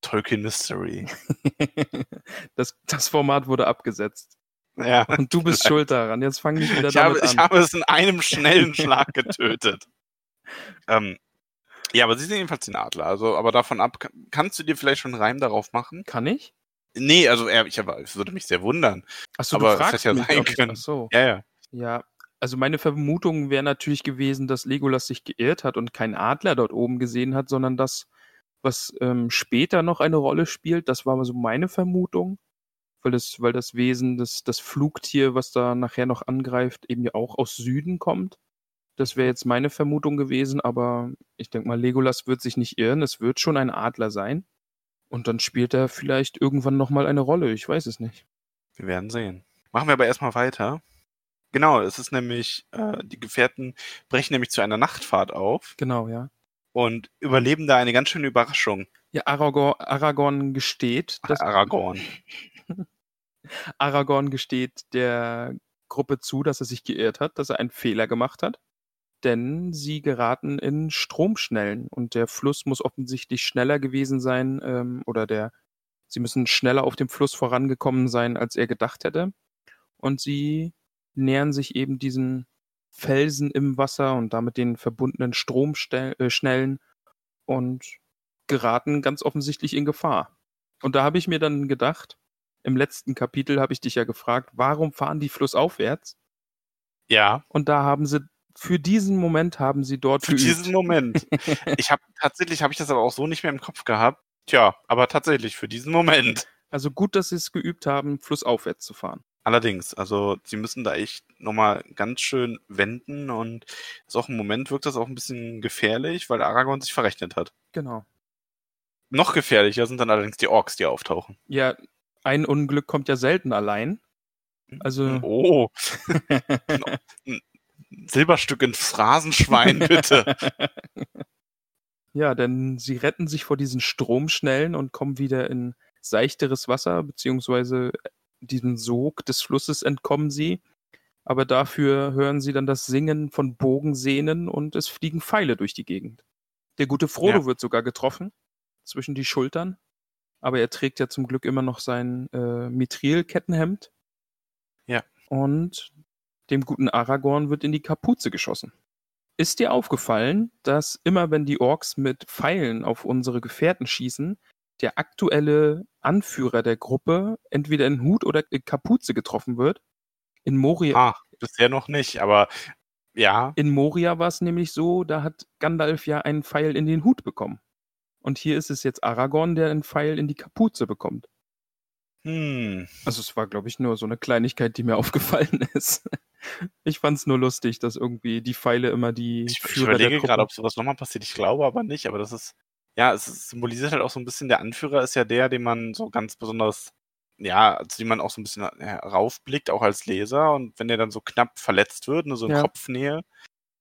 Tolkien Mystery. [LAUGHS] das, das Format wurde abgesetzt. Ja. Und du bist [LAUGHS] schuld daran. Jetzt fang nicht wieder Ich habe, damit ich an. habe es in einem schnellen [LAUGHS] Schlag getötet. ähm, ja, aber sie sind jedenfalls den Adler. Also, aber davon ab, kann- kannst du dir vielleicht schon einen Reim darauf machen? Kann ich? Nee, also ich aber, es würde mich sehr wundern. Achso, Aber du es hätte fragst ja mich, sein ob ich, können. ach so. Ja, ja. Ja, also meine Vermutung wäre natürlich gewesen, dass Legolas sich geirrt hat und keinen Adler dort oben gesehen hat, sondern das, was ähm, später noch eine Rolle spielt, das war so meine Vermutung, weil das, weil das Wesen, das, das Flugtier, was da nachher noch angreift, eben ja auch aus Süden kommt. Das wäre jetzt meine Vermutung gewesen, aber ich denke mal, Legolas wird sich nicht irren, es wird schon ein Adler sein. Und dann spielt er vielleicht irgendwann nochmal eine Rolle, ich weiß es nicht. Wir werden sehen. Machen wir aber erstmal weiter. Genau, es ist nämlich, äh, die Gefährten brechen nämlich zu einer Nachtfahrt auf Genau, ja. und überleben da eine ganz schöne Überraschung. Ja, Aragorn, Aragorn gesteht, dass Aragorn. [LAUGHS] Aragorn gesteht der Gruppe zu, dass er sich geirrt hat, dass er einen Fehler gemacht hat. Denn sie geraten in Stromschnellen und der Fluss muss offensichtlich schneller gewesen sein ähm, oder der sie müssen schneller auf dem Fluss vorangekommen sein, als er gedacht hätte. Und sie nähern sich eben diesen Felsen im Wasser und damit den verbundenen Stromschnellen und geraten ganz offensichtlich in Gefahr. Und da habe ich mir dann gedacht, im letzten Kapitel habe ich dich ja gefragt, warum fahren die flussaufwärts? Ja, Und da haben sie, für diesen Moment haben sie dort für geübt. diesen Moment. [LAUGHS] Ich habe tatsächlich habe ich das aber auch so nicht mehr im Kopf gehabt. Tja, aber tatsächlich für diesen Moment. Also gut, dass sie es geübt haben, flussaufwärts zu fahren. Allerdings, also sie müssen da echt nochmal ganz schön wenden und ist auch im Moment wirkt das auch ein bisschen gefährlich, weil Aragorn sich verrechnet hat. Genau. Noch gefährlicher sind dann allerdings die Orks, die auftauchen. Ja, ein Unglück kommt ja selten allein. Also, Oh, ein [LAUGHS] Silberstück ins Phrasenschwein, bitte. [LAUGHS] ja, denn sie retten sich vor diesen Stromschnellen und kommen wieder in seichteres Wasser, beziehungsweise diesem Sog des Flusses entkommen sie. Aber dafür hören sie dann das Singen von Bogensehnen und es fliegen Pfeile durch die Gegend. Der gute Frodo Ja. wird sogar getroffen zwischen die Schultern, aber er trägt ja zum Glück immer noch sein äh, Mithril-Kettenhemd. Ja. Und dem guten Aragorn wird in die Kapuze geschossen. Ist dir aufgefallen, dass immer wenn die Orks mit Pfeilen auf unsere Gefährten schießen, der aktuelle Anführer der Gruppe entweder in Hut oder in Kapuze getroffen wird? In Moria, Ah, bisher noch nicht, aber ja, in Moria war es nämlich so, da hat Gandalf ja einen Pfeil in den Hut bekommen. Und hier ist es jetzt Aragorn, der einen Pfeil in die Kapuze bekommt. hm, Also es war, glaube ich, nur so eine Kleinigkeit, die mir [LAUGHS] aufgefallen ist. Ich fand's nur lustig, dass irgendwie die Pfeile immer die ich, ich Führer der überlege gerade, ob sowas nochmal passiert. Ich glaube aber nicht, aber das ist, ja, es symbolisiert halt auch so ein bisschen, der Anführer ist ja der, den man so ganz besonders, ja, zu dem man auch so ein bisschen heraufblickt, auch als Leser. Und wenn der dann so knapp verletzt wird, nur so in Ja. Kopfnähe,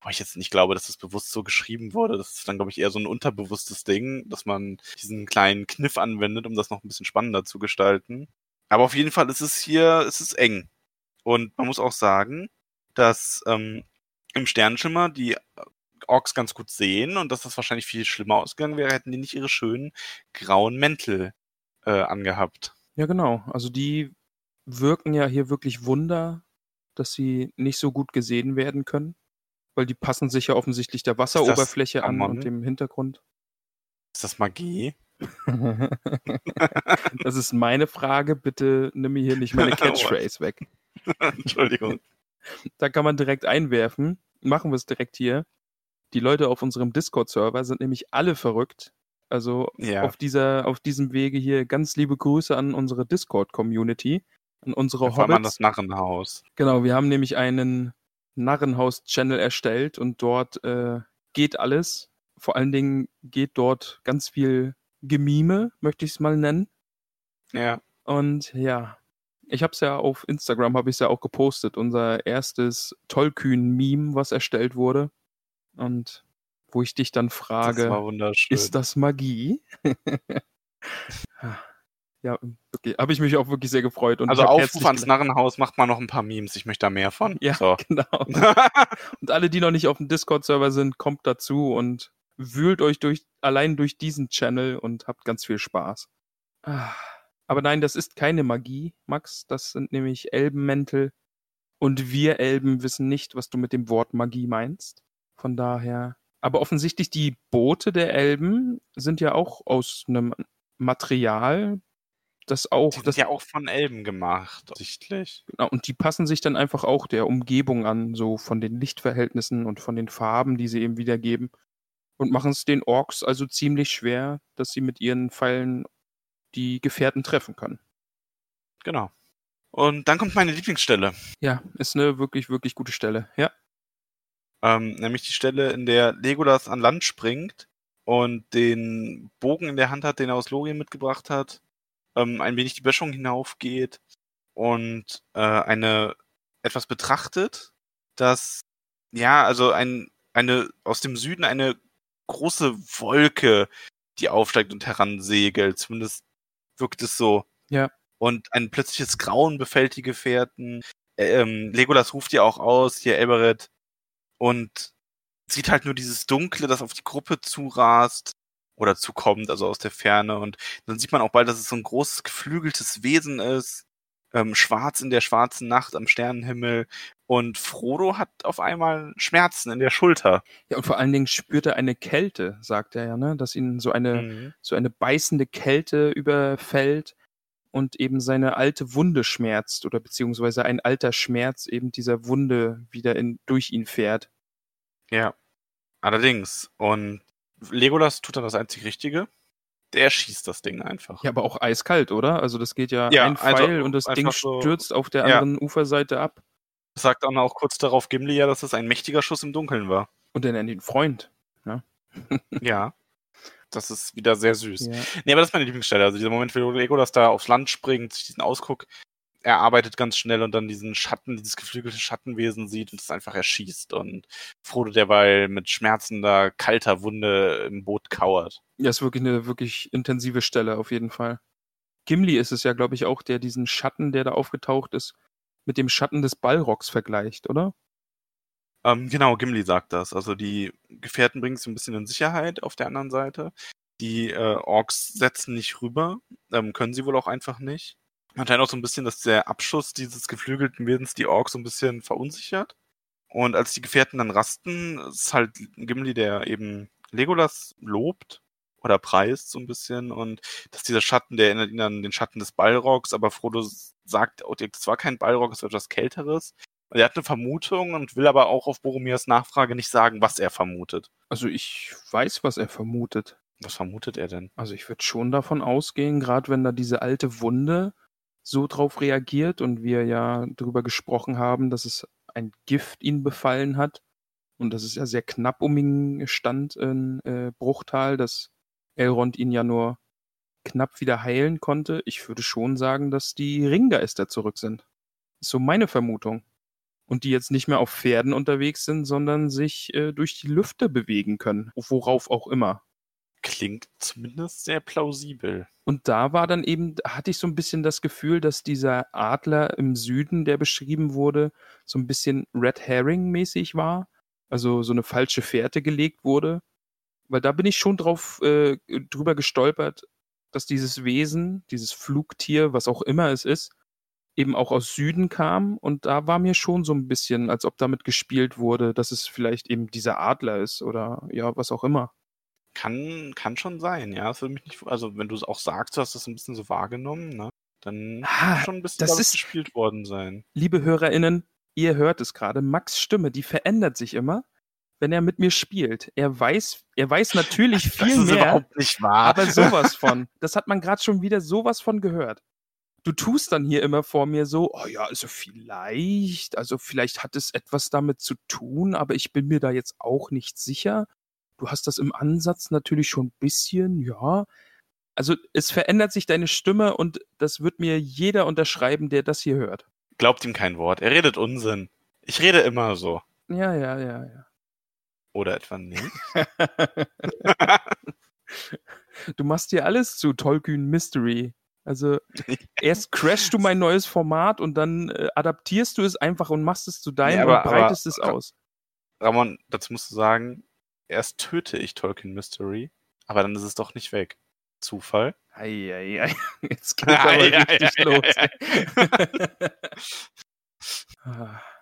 wo ich jetzt nicht glaube, dass das bewusst so geschrieben wurde, das ist dann, glaube ich, eher so ein unterbewusstes Ding, dass man diesen kleinen Kniff anwendet, um das noch ein bisschen spannender zu gestalten. Aber auf jeden Fall ist es hier, es ist eng. Und man muss auch sagen, dass ähm, im Sternenschimmer die Orks ganz gut sehen und dass das wahrscheinlich viel schlimmer ausgegangen wäre, hätten die nicht ihre schönen grauen Mäntel äh, angehabt. Ja, genau. Also die wirken ja hier wirklich Wunder, dass sie nicht so gut gesehen werden können, weil die passen sich ja offensichtlich der Wasseroberfläche an und dem Hintergrund. Ist das Magie? [LAUGHS] das ist meine Frage. Bitte nimm mir hier nicht meine [LAUGHS] Catchphrase weg. [LAUGHS] Entschuldigung. Da kann man direkt einwerfen. Machen wir es direkt hier. Die Leute auf unserem Discord-Server sind nämlich alle verrückt. Also Ja. auf dieser, auf diesem Wege hier ganz liebe Grüße an unsere Discord-Community, an unsere Vor allem an Hobbits. das Narrenhaus. Genau, wir haben nämlich einen Narrenhaus-Channel erstellt und dort äh, geht alles. Vor allen Dingen geht dort ganz viel Gemime, möchte ich es mal nennen. Ja. Und ja, ich habe es ja auf Instagram, habe ich es ja auch gepostet, unser erstes Tollkühn-Meme, was erstellt wurde. Und wo ich dich dann Das frage, wunderschön. ist das Magie? [LAUGHS] Ja, wirklich. Habe ich mich auch wirklich sehr gefreut. Und Also Aufruf ans. Narrenhaus, macht mal noch ein paar Memes. Ich möchte da mehr von. Ja, So. [LAUGHS] genau. [LAUGHS] Und alle, die noch nicht auf dem Discord-Server sind, kommt dazu und wühlt euch durch, allein durch diesen Channel und habt ganz viel Spaß. Ah, Aber nein, das ist keine Magie, Max. Das sind nämlich Elbenmäntel. Und wir Elben wissen nicht, was du mit dem Wort Magie meinst. Von daher. Aber offensichtlich die Boote der Elben sind ja auch aus einem Material, das auch. Die sind das, ja auch von Elben gemacht, sichtlich. Genau, und die passen sich dann einfach auch der Umgebung an, so von den Lichtverhältnissen und von den Farben, die sie eben wiedergeben. Und machen es den Orks also ziemlich schwer, dass sie mit ihren Pfeilen die Gefährten treffen können. Genau. Und dann kommt meine Lieblingsstelle. Ja, ist eine wirklich, wirklich gute Stelle. Ja. Ähm, nämlich die Stelle, in der Legolas an Land springt und den Bogen in der Hand hat, den er aus Lorien mitgebracht hat, ähm, ein wenig die Böschung hinaufgeht und äh, eine etwas betrachtet, das ja, also ein, eine aus dem Süden eine große Wolke, die aufsteigt und heransegelt. Zumindest wirkt es so. Ja. Und ein plötzliches Grauen befällt die Gefährten. Ähm, Legolas ruft ja auch aus, hier Eberett, und sieht halt nur dieses Dunkle, das auf die Gruppe zurast oder zukommt, also aus der Ferne. Und dann sieht man auch bald, dass es so ein großes geflügeltes Wesen ist, ähm, schwarz in der schwarzen Nacht am Sternenhimmel. Und Frodo hat auf einmal Schmerzen in der Schulter. Ja, und vor allen Dingen spürt er eine Kälte, sagt er ja, ne? Dass ihn so eine, Mhm. so eine beißende Kälte überfällt und eben seine alte Wunde schmerzt oder beziehungsweise ein alter Schmerz eben dieser Wunde wieder in, durch ihn fährt. Ja, allerdings. Und Legolas tut dann das einzig Richtige. Der schießt das Ding einfach. Ja, aber auch eiskalt, oder? Also das geht ja, Ja, ein also Pfeil und das Ding so- stürzt auf der Ja. anderen Uferseite ab Sagt dann auch kurz darauf Gimli ja, dass es ein mächtiger Schuss im Dunkeln war. und er nennt ihn Freund. ja. [LAUGHS] Das ist wieder sehr süß. Ja. Nee, aber das ist meine Lieblingsstelle. Also dieser Moment, wo Legolas da aufs Land springt, sich diesen Ausguck erarbeitet ganz schnell und dann diesen Schatten, dieses geflügelte Schattenwesen sieht und es einfach erschießt und Frodo derweil mit schmerzender, kalter Wunde im Boot kauert. ja, ist wirklich eine wirklich intensive Stelle auf jeden Fall. Gimli ist es ja, glaube ich, auch, der diesen Schatten, der da aufgetaucht ist, mit dem Schatten des Ballrocks vergleicht, oder? Ähm, genau, Gimli sagt das. Also die Gefährten bringen es ein bisschen in Sicherheit auf der anderen Seite. Die äh, Orks setzen nicht rüber, ähm, können sie wohl auch einfach nicht. Man scheint auch so ein bisschen, dass der Abschuss dieses geflügelten Wesens die Orks so ein bisschen verunsichert. Und als die Gefährten dann rasten, ist halt Gimli, der eben Legolas lobt oder preist so ein bisschen und dass dieser Schatten, der erinnert ihn an den Schatten des Ballrocks, aber Frodo sagt, oh, das war kein Ballrock, es war etwas Kälteres. Er hat eine Vermutung und will aber auch auf Boromirs Nachfrage nicht sagen, was er vermutet. Also ich weiß, was er vermutet. Was vermutet er denn? Also ich würde schon davon ausgehen, gerade wenn da diese alte Wunde so drauf reagiert und wir ja darüber gesprochen haben, dass es ein Gift ihn befallen hat und dass es ja sehr knapp um ihn stand in äh, Bruchtal, dass Elrond ihn ja nur knapp wieder heilen konnte. Ich würde schon sagen, dass die Ringgeister zurück sind. Ist so meine Vermutung. Und die jetzt nicht mehr auf Pferden unterwegs sind, sondern sich äh, durch die Lüfte bewegen können, worauf auch immer. Klingt zumindest sehr plausibel. Und da war dann eben, da hatte ich so ein bisschen das Gefühl, dass dieser Adler im Süden, der beschrieben wurde, so ein bisschen Red Herring-mäßig war. Also so eine falsche Fährte gelegt wurde. Weil da bin ich schon drauf äh, drüber gestolpert, dass dieses Wesen, dieses Flugtier, was auch immer es ist, eben auch aus Süden kam. Und da war mir schon so ein bisschen, als ob damit gespielt wurde, dass es vielleicht eben dieser Adler ist oder ja, was auch immer. Kann, kann schon sein, ja. Das würde mich nicht, also wenn du es auch sagst, du hast das ein bisschen so wahrgenommen, ne? Dann Ah, kann schon ein bisschen das ist- gespielt worden sein. liebe HörerInnen, ihr hört es gerade, Max Stimme, die verändert sich immer, wenn er mit mir spielt. Er weiß, er weiß natürlich [LAUGHS] Das viel ist mehr, überhaupt nicht wahr. aber sowas [LAUGHS] von. Das hat man gerade schon wieder sowas von gehört. Du tust dann hier immer vor mir so, oh ja, also vielleicht, also vielleicht hat es etwas damit zu tun, aber ich bin mir da jetzt auch nicht sicher. Du hast das im Ansatz natürlich schon ein bisschen, ja. Also es verändert sich deine Stimme und das wird mir jeder unterschreiben, der das hier hört. Glaubt ihm kein Wort. Er redet Unsinn. Ich rede immer so. Ja, ja, ja, ja. Oder etwa nicht. [LAUGHS] [LAUGHS] du machst dir alles zu Tollkühn Mystery Also [LAUGHS] erst crashst du mein neues Format und dann äh, adaptierst du es einfach und machst es zu deinem Nee, aber- und breitest aber- es aus. Ramon, dazu musst du sagen, erst töte ich Tolkien Mystery, aber dann ist es doch nicht weg. Zufall. Eieiei, [LAUGHS] jetzt [LAUGHS] geht's aber Ei, ei, richtig ei, los. ei.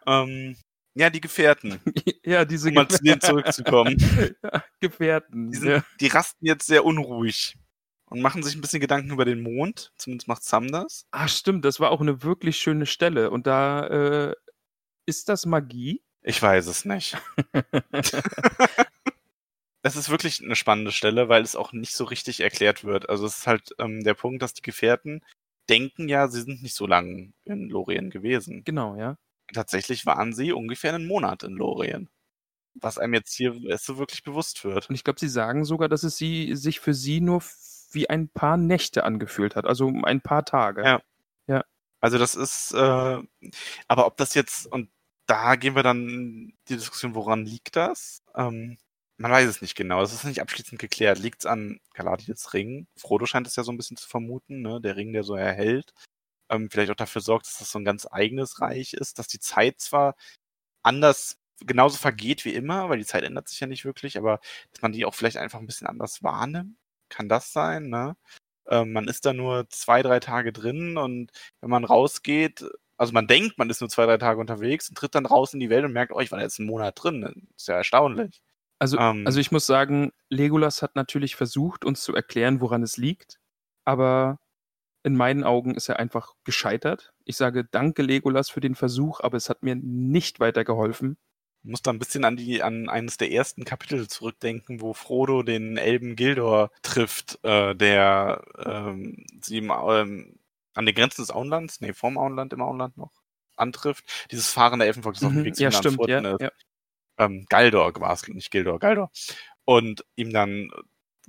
Ähm, ja, die Gefährten, ja, diese um mal zu denen zurückzukommen. Ja, Gefährten. Die, sind, ja. die rasten jetzt sehr unruhig und machen sich ein bisschen Gedanken über den Mond. Zumindest macht Sam das. Ah, stimmt, das war auch eine wirklich schöne Stelle. Und da äh, ist das Magie? Ich weiß es nicht. [LAUGHS] Es ist wirklich eine spannende Stelle, weil es auch nicht so richtig erklärt wird. Also es ist halt ähm, der Punkt, dass die Gefährten denken ja, sie sind nicht so lange in Lorien gewesen. Genau, ja. Tatsächlich waren sie ungefähr einen Monat in Lorien. Was einem jetzt hier erst so wirklich bewusst wird. Und ich glaube, sie sagen sogar, dass es sie, sich für sie nur wie ein paar Nächte angefühlt hat, also ein paar Tage. Ja. Also das ist, äh, aber ob das jetzt, und da gehen wir dann die Diskussion, woran liegt das? Ähm, man weiß es nicht genau. Es ist nicht abschließend geklärt. Liegt es an Galadriels Ring? Frodo scheint es ja so ein bisschen zu vermuten, ne? Der Ring, der so erhält. Ähm, vielleicht auch dafür sorgt, dass das so ein ganz eigenes Reich ist, dass die Zeit zwar anders genauso vergeht wie immer, weil die Zeit ändert sich ja nicht wirklich, aber dass man die auch vielleicht einfach ein bisschen anders wahrnimmt. Kann das sein, ne? Ähm, man ist da nur zwei, drei Tage drin und wenn man rausgeht, also man denkt, man ist nur zwei, drei Tage unterwegs und tritt dann raus in die Welt und merkt, oh, ich war jetzt einen Monat drin. Das ist ja erstaunlich. Also, Ähm. also ich muss sagen, Legolas hat natürlich versucht, uns zu erklären, woran es liegt, aber in meinen Augen ist er einfach gescheitert. Ich sage danke Legolas für den Versuch, aber es hat mir nicht weitergeholfen. Ich muss da ein bisschen an die, an eines der ersten Kapitel zurückdenken, wo Frodo den Elben Gildor trifft, äh, der ähm, sie im, ähm, an den Grenzen des Auenlands, nee, vorm Auenland, im Auenland noch, antrifft. Dieses fahrende Elfenvolk, das auf dem Mhm, Weg zu ja, stimmt, ja, ist. ja. ähm, Galdor war es, nicht Gildor, Galdor. Und ihm dann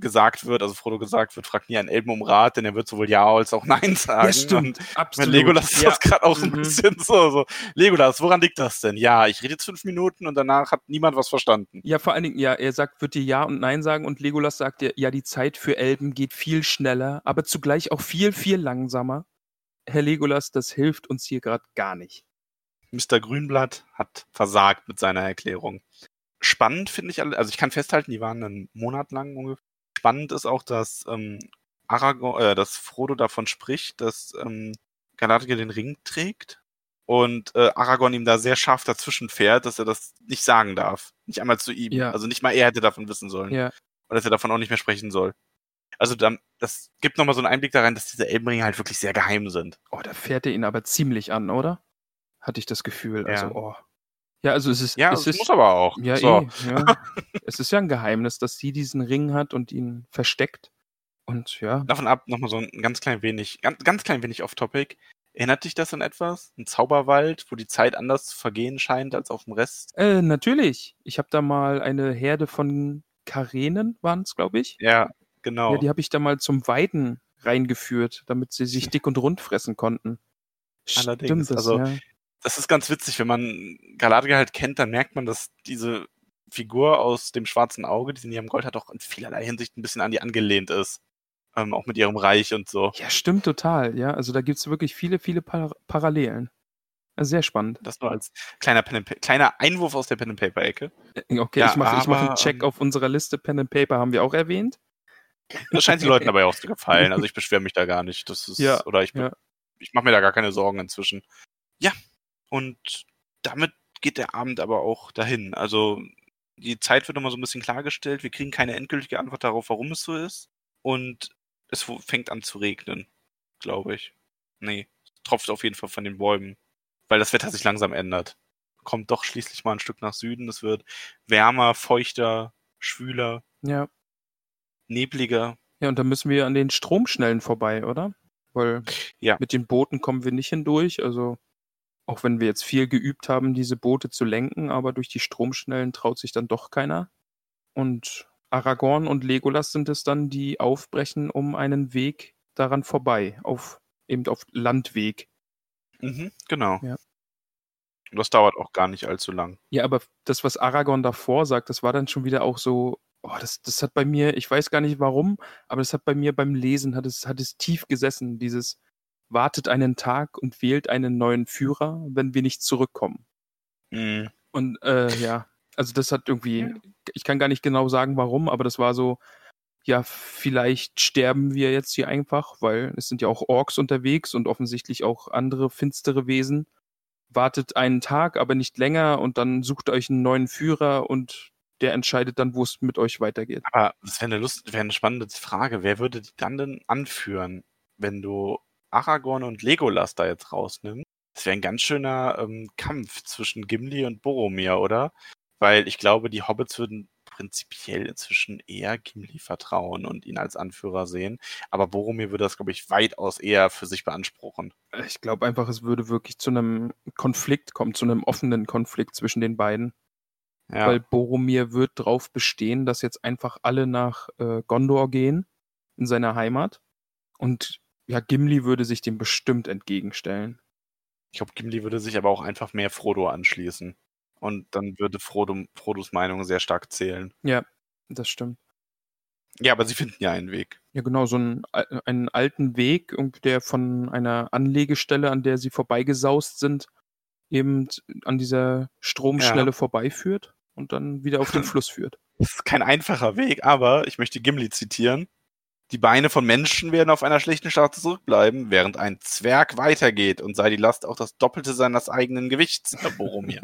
gesagt wird, also Frodo gesagt wird, fragt nie einen Elben um Rat, denn er wird sowohl Ja als auch Nein sagen. Ja, stimmt. Und Absolut. Legolas ist ja. das gerade auch so ein Mhm. bisschen so, so. Legolas, woran liegt das denn? Ja, ich rede jetzt fünf Minuten und danach hat niemand was verstanden. Ja, vor allen Dingen, ja, er sagt, wird dir Ja und Nein sagen und Legolas sagt dir, ja, die Zeit für Elben geht viel schneller, aber zugleich auch viel, viel langsamer. Herr Legolas, das hilft uns hier gerade gar nicht. Mr. Grünblatt hat versagt mit seiner Erklärung. Spannend finde ich, alle- also ich kann festhalten, die waren einen Monat lang ungefähr. Spannend ist auch, dass ähm, Aragorn, äh, dass Frodo davon spricht, dass ähm, Galadriel den Ring trägt und äh, Aragorn ihm da sehr scharf dazwischen fährt, dass er das nicht sagen darf. Nicht einmal zu ihm. Ja. Also nicht mal er hätte davon wissen sollen. Ja, Und dass er davon auch nicht mehr sprechen soll. Also dann, das gibt nochmal so einen Einblick daran, dass diese Elbenringe halt wirklich sehr geheim sind. oh, da fährt er ihn aber ziemlich an, oder? Hatte ich das Gefühl. Also, Ja. oh. Ja, also es ist, Ja, es ist muss aber auch. Ja, so. eh, ja. [LAUGHS] es ist ja ein Geheimnis, dass sie diesen Ring hat und ihn versteckt. Und ja, Davon ab nochmal so ein ganz klein wenig, ganz, ganz klein wenig off-topic. Erinnert dich das an etwas? Ein Zauberwald, wo die Zeit anders zu vergehen scheint als auf dem Rest? äh, natürlich. Ich habe da mal eine Herde von Karenen, waren es, glaube ich. Ja, genau. Ja, die habe ich da mal zum Weiden reingeführt, damit sie sich dick und rund fressen konnten. Allerdings, Stimmt das, also- ja. Das ist ganz witzig, wenn man Galadriel halt kennt, dann merkt man, dass diese Figur aus dem schwarzen Auge, die sie in ihrem Gold hat, auch in vielerlei Hinsicht ein bisschen an die angelehnt ist. Ähm, auch mit ihrem Reich und so. Ja, stimmt total. Ja, also da gibt es wirklich viele, viele Par Parallelen. Also sehr spannend. Das nur als kleiner, Pen kleiner Einwurf aus der Pen and Paper Ecke. [LAUGHS] Okay, Ja, ich mache mach einen aber, Check ähm, auf unserer Liste. Pen and Paper haben wir auch erwähnt. Das scheint den Leuten [LAUGHS] dabei auch zu gefallen. Also ich beschwere mich da gar nicht. Das ist, Ja, oder ich, ja. ich mache mir da gar keine Sorgen inzwischen. Ja, und damit geht der Abend aber auch dahin. Also die Zeit wird nochmal so ein bisschen klargestellt. Wir kriegen keine endgültige Antwort darauf, warum es so ist. Und es fängt an zu regnen, glaube ich. Nee, es tropft auf jeden Fall von den Bäumen, weil das Wetter sich langsam ändert. Kommt doch schließlich mal ein Stück nach Süden. Es wird wärmer, feuchter, schwüler, Ja. nebliger. Ja, und dann müssen wir an den Stromschnellen vorbei, oder? Weil Ja. mit den Booten kommen wir nicht hindurch. Also auch wenn wir jetzt viel geübt haben, diese Boote zu lenken, aber durch die Stromschnellen traut sich dann doch keiner. Und Aragorn und Legolas sind es dann, die aufbrechen um einen Weg daran vorbei, auf eben auf Landweg. Mhm, genau. Ja. Und das dauert auch gar nicht allzu lang. Ja, aber das, was Aragorn davor sagt, das war dann schon wieder auch so, Oh, das, das hat bei mir, ich weiß gar nicht warum, aber das hat bei mir beim Lesen, hat es, hat es tief gesessen, dieses wartet einen Tag und wählt einen neuen Führer, wenn wir nicht zurückkommen. Mhm. Und äh, ja, also das hat irgendwie, ich kann gar nicht genau sagen, warum, aber das war so, ja, vielleicht sterben wir jetzt hier einfach, weil es sind ja auch Orks unterwegs und offensichtlich auch andere finstere Wesen. Wartet einen Tag, aber nicht länger und dann sucht euch einen neuen Führer und der entscheidet dann, wo es mit euch weitergeht. Aber das wäre eine Lust, wäre eine spannende Frage. Wer würde die dann denn anführen, wenn du Aragorn und Legolas da jetzt rausnimmst? Das wäre ein ganz schöner ähm, Kampf zwischen Gimli und Boromir, oder? Weil ich glaube, die Hobbits würden prinzipiell inzwischen eher Gimli vertrauen und ihn als Anführer sehen. Aber Boromir würde das, glaube ich, weitaus eher für sich beanspruchen. Ich glaube einfach, es würde wirklich zu einem Konflikt kommen, zu einem offenen Konflikt zwischen den beiden. Ja. Weil Boromir wird darauf bestehen, dass jetzt einfach alle nach äh, Gondor gehen, in seiner Heimat. Und ja, Gimli würde sich dem bestimmt entgegenstellen. Ich glaube, Gimli würde sich aber auch einfach mehr Frodo anschließen. Und dann würde Frodo, Frodos Meinung sehr stark zählen. Ja, das stimmt. Ja, aber sie finden ja einen Weg. Ja, genau, so einen, einen alten Weg, der von einer Anlegestelle, an der sie vorbeigesaust sind, eben an dieser Stromschnelle vorbeiführt und dann wieder auf den [LAUGHS] Fluss führt. Das ist kein einfacher Weg, aber ich möchte Gimli zitieren. Die Beine von Menschen werden auf einer schlechten Straße zurückbleiben, während ein Zwerg weitergeht und sei die Last auch das Doppelte seines eigenen Gewichts, Herr Boromir.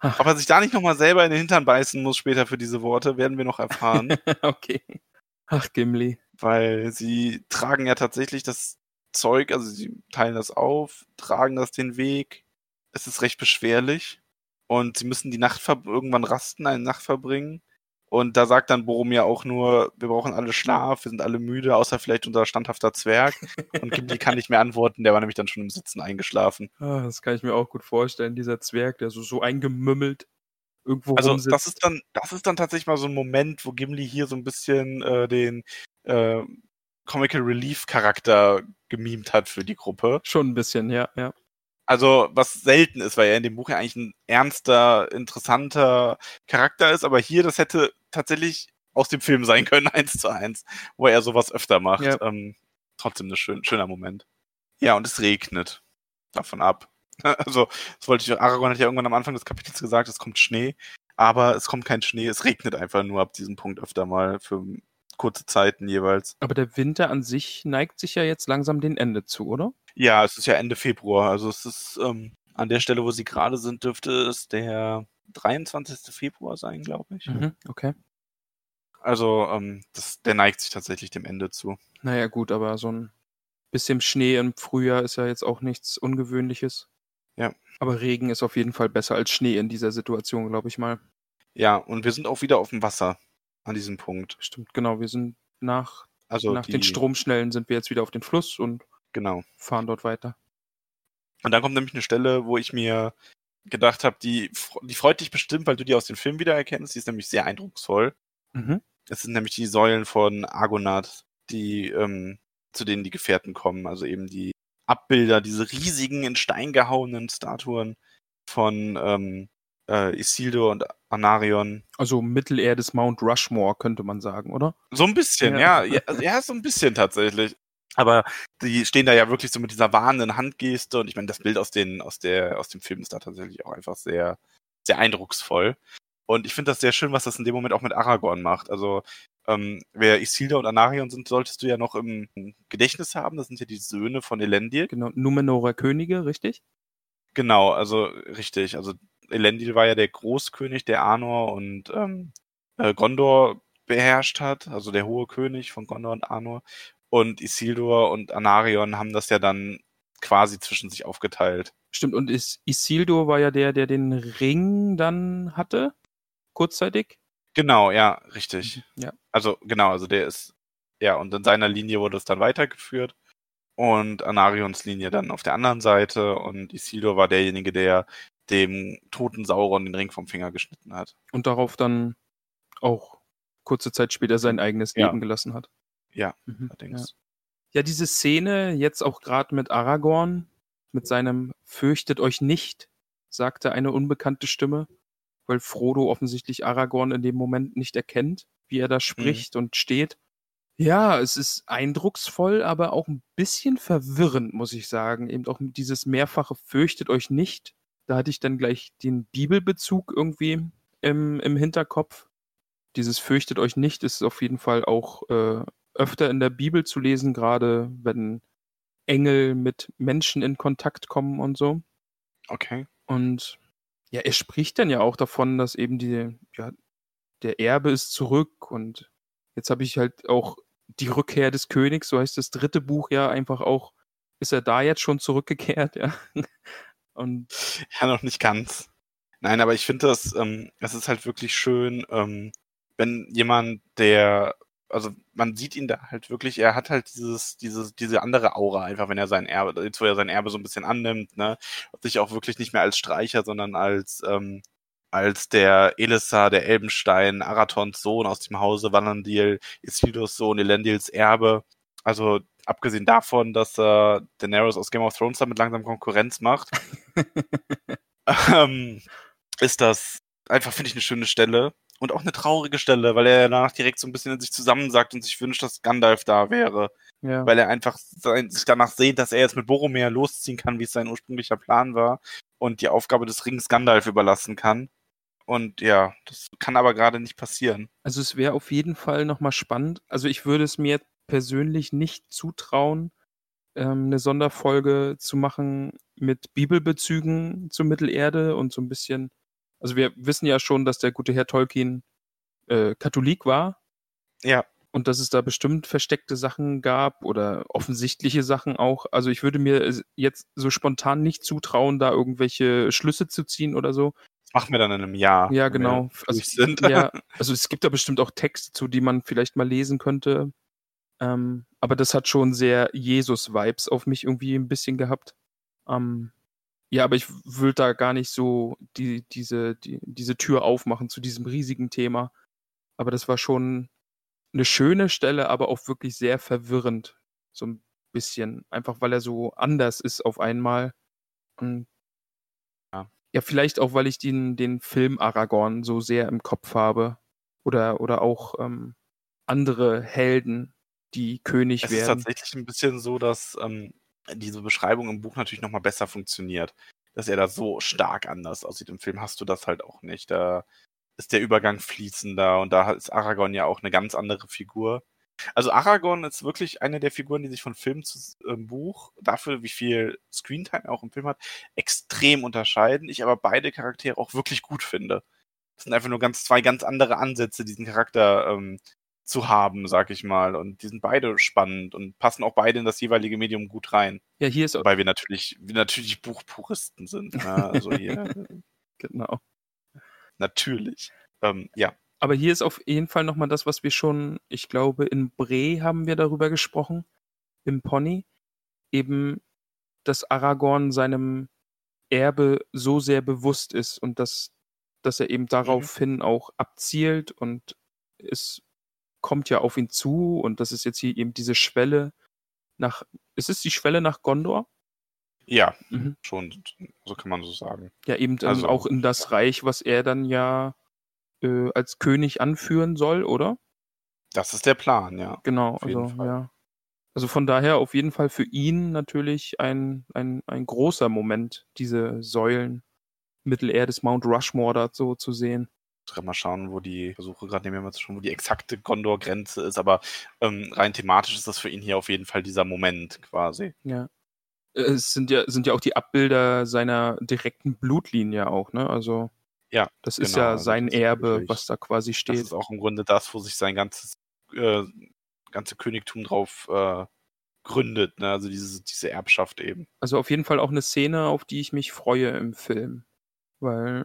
Ach. [LAUGHS] Ob er sich da nicht nochmal selber in den Hintern beißen muss später für diese Worte, werden wir noch erfahren. [LAUGHS] okay. Ach, Gimli. weil sie tragen ja tatsächlich das Zeug, also sie teilen das auf, tragen das den Weg. Es ist recht beschwerlich und sie müssen die Nacht irgendwann rasten, eine Nacht verbringen. Und da sagt dann Boromir auch nur, wir brauchen alle Schlaf, wir sind alle müde, außer vielleicht unser standhafter Zwerg. Und Gimli kann nicht mehr antworten, der war nämlich dann schon im Sitzen eingeschlafen. Ah, das kann ich mir auch gut vorstellen, dieser Zwerg, der so, so eingemümmelt irgendwo Also rumsitzt. das ist dann, das ist dann tatsächlich mal so ein Moment, wo Gimli hier so ein bisschen äh, den äh, Comical Relief Charakter gemimt hat für die Gruppe. Schon ein bisschen, ja, ja. Also, was selten ist, weil er in dem Buch ja eigentlich ein ernster, interessanter Charakter ist, aber hier, das hätte tatsächlich aus dem Film sein können, [LAUGHS] eins zu eins, wo er sowas öfter macht. Ja. Ähm, trotzdem ein schön, schöner Moment. Ja, und es regnet. Davon ab. [LAUGHS] Also, das wollte ich, Aragorn hat ja irgendwann am Anfang des Kapitels gesagt, es kommt Schnee, aber es kommt kein Schnee, es regnet einfach nur ab diesem Punkt öfter mal für kurze Zeiten jeweils. Aber der Winter an sich neigt sich ja jetzt langsam dem Ende zu, oder? Ja, es ist ja Ende Februar. Also es ist ähm, an der Stelle, wo sie gerade sind, dürfte es der 23. Februar sein, glaube ich. Mhm, okay. Also ähm, das, der neigt sich tatsächlich dem Ende zu. Naja, gut, aber so ein bisschen Schnee im Frühjahr ist ja jetzt auch nichts Ungewöhnliches. Ja. Aber Regen ist auf jeden Fall besser als Schnee in dieser Situation, glaube ich mal. Ja, und wir sind auch wieder auf dem Wasser an diesem Punkt. Stimmt, genau. Wir sind nach, Also nach die, den Stromschnellen sind wir jetzt wieder auf den Fluss und Genau. fahren dort weiter. Und dann kommt nämlich eine Stelle, wo ich mir gedacht habe, die, die freut dich bestimmt, weil du die aus dem Film wiedererkennst. Die ist nämlich sehr eindrucksvoll. Mhm. Es sind nämlich die Säulen von Argonath, die ähm, zu denen die Gefährten kommen. Also eben die Abbilder, diese riesigen in Stein gehauenen Statuen von ähm, äh, Isildur und Anarion. Also Mittelerde des Mount Rushmore, könnte man sagen, oder? So ein bisschen, Ja. ja. Ja, also, ja so ein bisschen tatsächlich. Aber die stehen da ja wirklich so mit dieser warnenden Handgeste und ich meine, das Bild aus, den, aus, der, aus dem Film ist da tatsächlich auch einfach sehr, sehr eindrucksvoll. Und ich finde das sehr schön, was das in dem Moment auch mit Aragorn macht. Also, ähm, wer Isildur und Anarion sind, solltest du ja noch im Gedächtnis haben. Das sind ja die Söhne von Elendil. Genau, Numenorer Könige, richtig? Genau, also richtig. Also Elendil war ja der Großkönig, der Arnor und ähm, äh, Gondor beherrscht hat, also der hohe König von Gondor und Arnor. Und Isildur und Anarion haben das ja dann quasi zwischen sich aufgeteilt. Stimmt, und Is Isildur war ja der, der den Ring dann hatte, kurzzeitig. Genau, ja, richtig. Ja. Also genau, also der ist, ja, und in seiner Linie wurde es dann weitergeführt. Und Anarions Linie dann auf der anderen Seite. Und Isildur war derjenige, der dem toten Sauron den Ring vom Finger geschnitten hat. Und darauf dann auch kurze Zeit später sein eigenes Ja. Leben gelassen hat. Ja, Mhm, ja. allerdings. ja, diese Szene jetzt auch gerade mit Aragorn, mit seinem Fürchtet euch nicht, sagte eine unbekannte Stimme, weil Frodo offensichtlich Aragorn in dem Moment nicht erkennt. wie er da spricht und steht. Ja, es ist eindrucksvoll, aber auch ein bisschen verwirrend, muss ich sagen. Eben auch dieses mehrfache Fürchtet euch nicht. Da hatte ich dann gleich den Bibelbezug irgendwie im, im Hinterkopf. Dieses Fürchtet euch nicht ist auf jeden Fall auch äh, öfter in der Bibel zu lesen, gerade wenn Engel mit Menschen in Kontakt kommen und so. Okay. Und ja, er spricht dann ja auch davon, dass eben die, ja, der Erbe ist zurück und jetzt habe ich halt auch die Rückkehr des Königs, so heißt das dritte Buch ja einfach auch, ist er da jetzt schon zurückgekehrt, [LAUGHS] ja. Und [LAUGHS] ja, noch nicht ganz. Nein, aber ich finde das, ähm, es ist halt wirklich schön, ähm, wenn jemand, der, also man sieht ihn da halt wirklich, er hat halt dieses, dieses, diese andere Aura einfach, wenn er sein Erbe, jetzt wo er sein Erbe so ein bisschen annimmt, ne, sich auch wirklich nicht mehr als Streicher, sondern als, ähm, als der Elissa, der Elbenstein, Arathons Sohn aus dem Hause Vanandil, Isildurs Sohn, Elendils Erbe. Also abgesehen davon, dass äh, Daenerys aus Game of Thrones damit langsam Konkurrenz macht, [LAUGHS] ähm, ist das einfach, finde ich, eine schöne Stelle. Und auch eine traurige Stelle, weil er danach direkt so ein bisschen in sich zusammensagt und sich wünscht, dass Gandalf da wäre. ja. Weil er einfach sein, sich danach sehnt, dass er jetzt mit Boromir losziehen kann, wie es sein ursprünglicher Plan war. Und die Aufgabe des Rings Gandalf überlassen kann. Und ja, das kann aber gerade nicht passieren. Also es wäre auf jeden Fall nochmal spannend. Also ich würde es mir persönlich nicht zutrauen, ähm, eine Sonderfolge zu machen mit Bibelbezügen zur Mittelerde und so ein bisschen. Also wir wissen ja schon, dass der gute Herr Tolkien äh, Katholik war Ja, und dass es da bestimmt versteckte Sachen gab oder offensichtliche Sachen auch. Also ich würde mir es jetzt so spontan nicht zutrauen, da irgendwelche Schlüsse zu ziehen oder so. das machen wir dann in einem Jahr. Ja, genau. Also, ja, [LAUGHS] also es gibt da bestimmt auch Texte zu, die man vielleicht mal lesen könnte. Ähm, aber das hat schon sehr Jesus-Vibes auf mich irgendwie ein bisschen gehabt. Ähm, ja, aber ich will da gar nicht so die, diese, die, diese Tür aufmachen zu diesem riesigen Thema. Aber das war schon eine schöne Stelle, aber auch wirklich sehr verwirrend. So ein bisschen. Einfach weil er so anders ist auf einmal. Und Ja. ja, vielleicht auch, weil ich den, den Film Aragorn so sehr im Kopf habe. Oder, oder auch ähm, andere Helden, die König Es ist werden. tatsächlich ein bisschen so, dass ähm, diese Beschreibung im Buch natürlich nochmal besser funktioniert. Dass er da so stark anders aussieht. Im Film hast du das halt auch nicht. Da ist der Übergang fließender und da ist Aragorn ja auch eine ganz andere Figur. Also Aragorn ist wirklich eine der Figuren, die sich von Film zu ähm, Buch, dafür wie viel Screentime er auch im Film hat, extrem unterscheiden. Ich aber beide Charaktere auch wirklich gut finde. Das sind einfach nur ganz zwei ganz andere Ansätze, diesen Charakter ähm, zu haben, sag ich mal. Und die sind beide spannend und passen auch beide in das jeweilige Medium gut rein. Ja, hier ist Wobei wir natürlich, wir natürlich Buchpuristen sind. Ne? Also hier, [LAUGHS] genau. natürlich. Ähm, ja, Aber hier ist auf jeden Fall nochmal das, was wir schon, ich glaube, in Bre haben wir darüber gesprochen, im Pony. Eben, dass Aragorn seinem Erbe so sehr bewusst ist und dass, dass er eben daraufhin auch abzielt und es kommt ja auf ihn zu und das ist jetzt hier eben diese Schwelle nach, ist es die Schwelle nach Gondor? ja, Mhm. schon, so kann man so sagen. Ja, eben dann Also- auch in das Reich, was er dann ja äh, als König anführen soll, oder? Das ist der Plan, ja. Genau, also ja. Also von daher auf jeden Fall für ihn natürlich ein, ein, ein großer Moment, diese Säulen Mittelerdes Mount Rushmore da so zu sehen. Mal schauen, wo die ich versuche gerade nehmen wir mal zu schauen, wo die exakte Gondor-Grenze ist, aber ähm, rein thematisch ist das für ihn hier auf jeden Fall dieser Moment quasi. Ja. Es sind ja, sind ja auch die Abbilder seiner direkten Blutlinie auch, ne? Also Ja, das ist genau, ja also sein das ist Erbe, wirklich- was da quasi Das steht. ist auch im Grunde das, wo sich sein ganzes äh, ganze Königtum drauf äh, gründet, ne? Also diese, diese Erbschaft eben. Also auf jeden Fall auch eine Szene, auf die ich mich freue im Film. Weil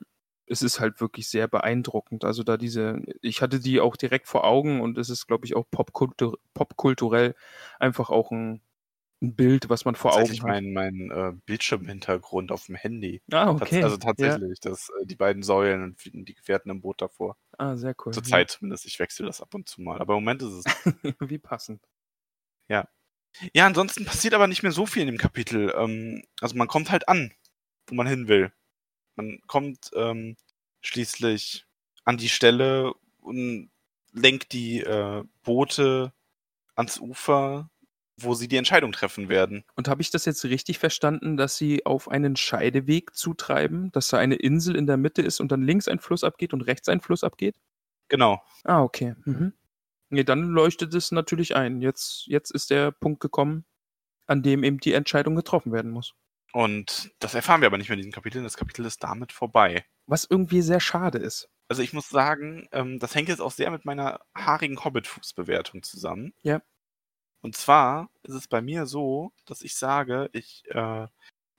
es ist halt wirklich sehr beeindruckend. Also da diese, ich hatte die auch direkt vor Augen und es ist, glaube ich, auch popkultur popkulturell einfach auch ein, ein Bild, was man vor Augen hat. mein, mein äh, Bildschirmhintergrund auf dem Handy. Ah, Tats- okay. Also tatsächlich, das, äh, die beiden Säulen und die Gefährten im Boot davor. Ja. Ah, sehr cool. Zurzeit zumindest. Ich wechsle das ab und zu mal. Aber im Moment ist es. Ja. [LAUGHS] Wie passend. ja, ansonsten passiert aber nicht mehr so viel in dem Kapitel. Ähm, also man kommt halt an, wo man hin will. Man kommt ähm, schließlich an die Stelle, und lenkt die äh, Boote ans Ufer, wo sie die Entscheidung treffen werden. Und habe ich das jetzt richtig verstanden, dass sie auf einen Scheideweg zutreiben, dass da eine Insel in der Mitte ist und dann links ein Fluss abgeht und rechts ein Fluss abgeht? Genau. Ah, okay. Mhm. Nee, dann leuchtet es natürlich ein. Jetzt, jetzt ist der Punkt gekommen, an dem eben die Entscheidung getroffen werden muss. Und das erfahren wir aber nicht mehr in diesem Kapitel. Das Kapitel ist damit vorbei. Was irgendwie sehr schade ist. Also ich muss sagen, ähm, das hängt jetzt auch sehr mit meiner haarigen Hobbit-Fußbewertung zusammen. Ja. Und zwar ist es bei mir so, dass ich sage, ich äh,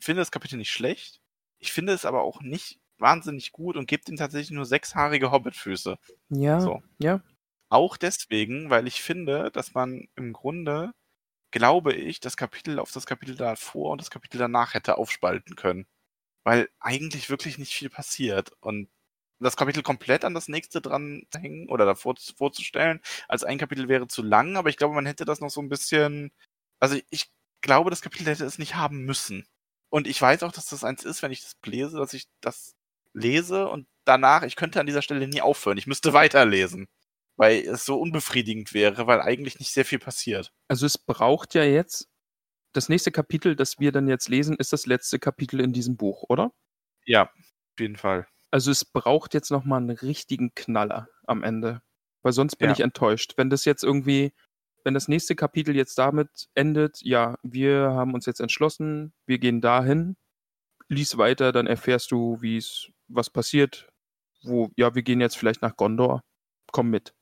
finde das Kapitel nicht schlecht. Ich finde es aber auch nicht wahnsinnig gut und gebe ihm tatsächlich nur sechs haarige Hobbit-Füße. Ja. So. Ja. Auch deswegen, weil ich finde, dass man im Grunde, glaube ich, das Kapitel auf das Kapitel davor und das Kapitel danach hätte aufspalten können. Weil eigentlich wirklich nicht viel passiert. Und das Kapitel komplett an das nächste dran hängen oder davor vorzustellen, als ein Kapitel wäre zu lang, aber ich glaube, man hätte das noch so ein bisschen. Also ich glaube, das Kapitel hätte es nicht haben müssen. Und ich weiß auch, dass das eins ist, wenn ich das lese, dass ich das lese und danach, ich könnte an dieser Stelle nie aufhören. Ich müsste weiterlesen. Weil es so unbefriedigend wäre, weil eigentlich nicht sehr viel passiert. Also es braucht ja jetzt, das nächste Kapitel, das wir dann jetzt lesen, ist das letzte Kapitel in diesem Buch, oder? Ja, auf jeden Fall. Also es braucht jetzt nochmal einen richtigen Knaller am Ende. Weil sonst bin Ja. ich enttäuscht. Wenn das jetzt irgendwie, wenn das nächste Kapitel jetzt damit endet, ja, wir haben uns jetzt entschlossen, wir gehen dahin, lies weiter, dann erfährst du, wie es, was passiert, wo, ja, wir gehen jetzt vielleicht nach Gondor, komm mit.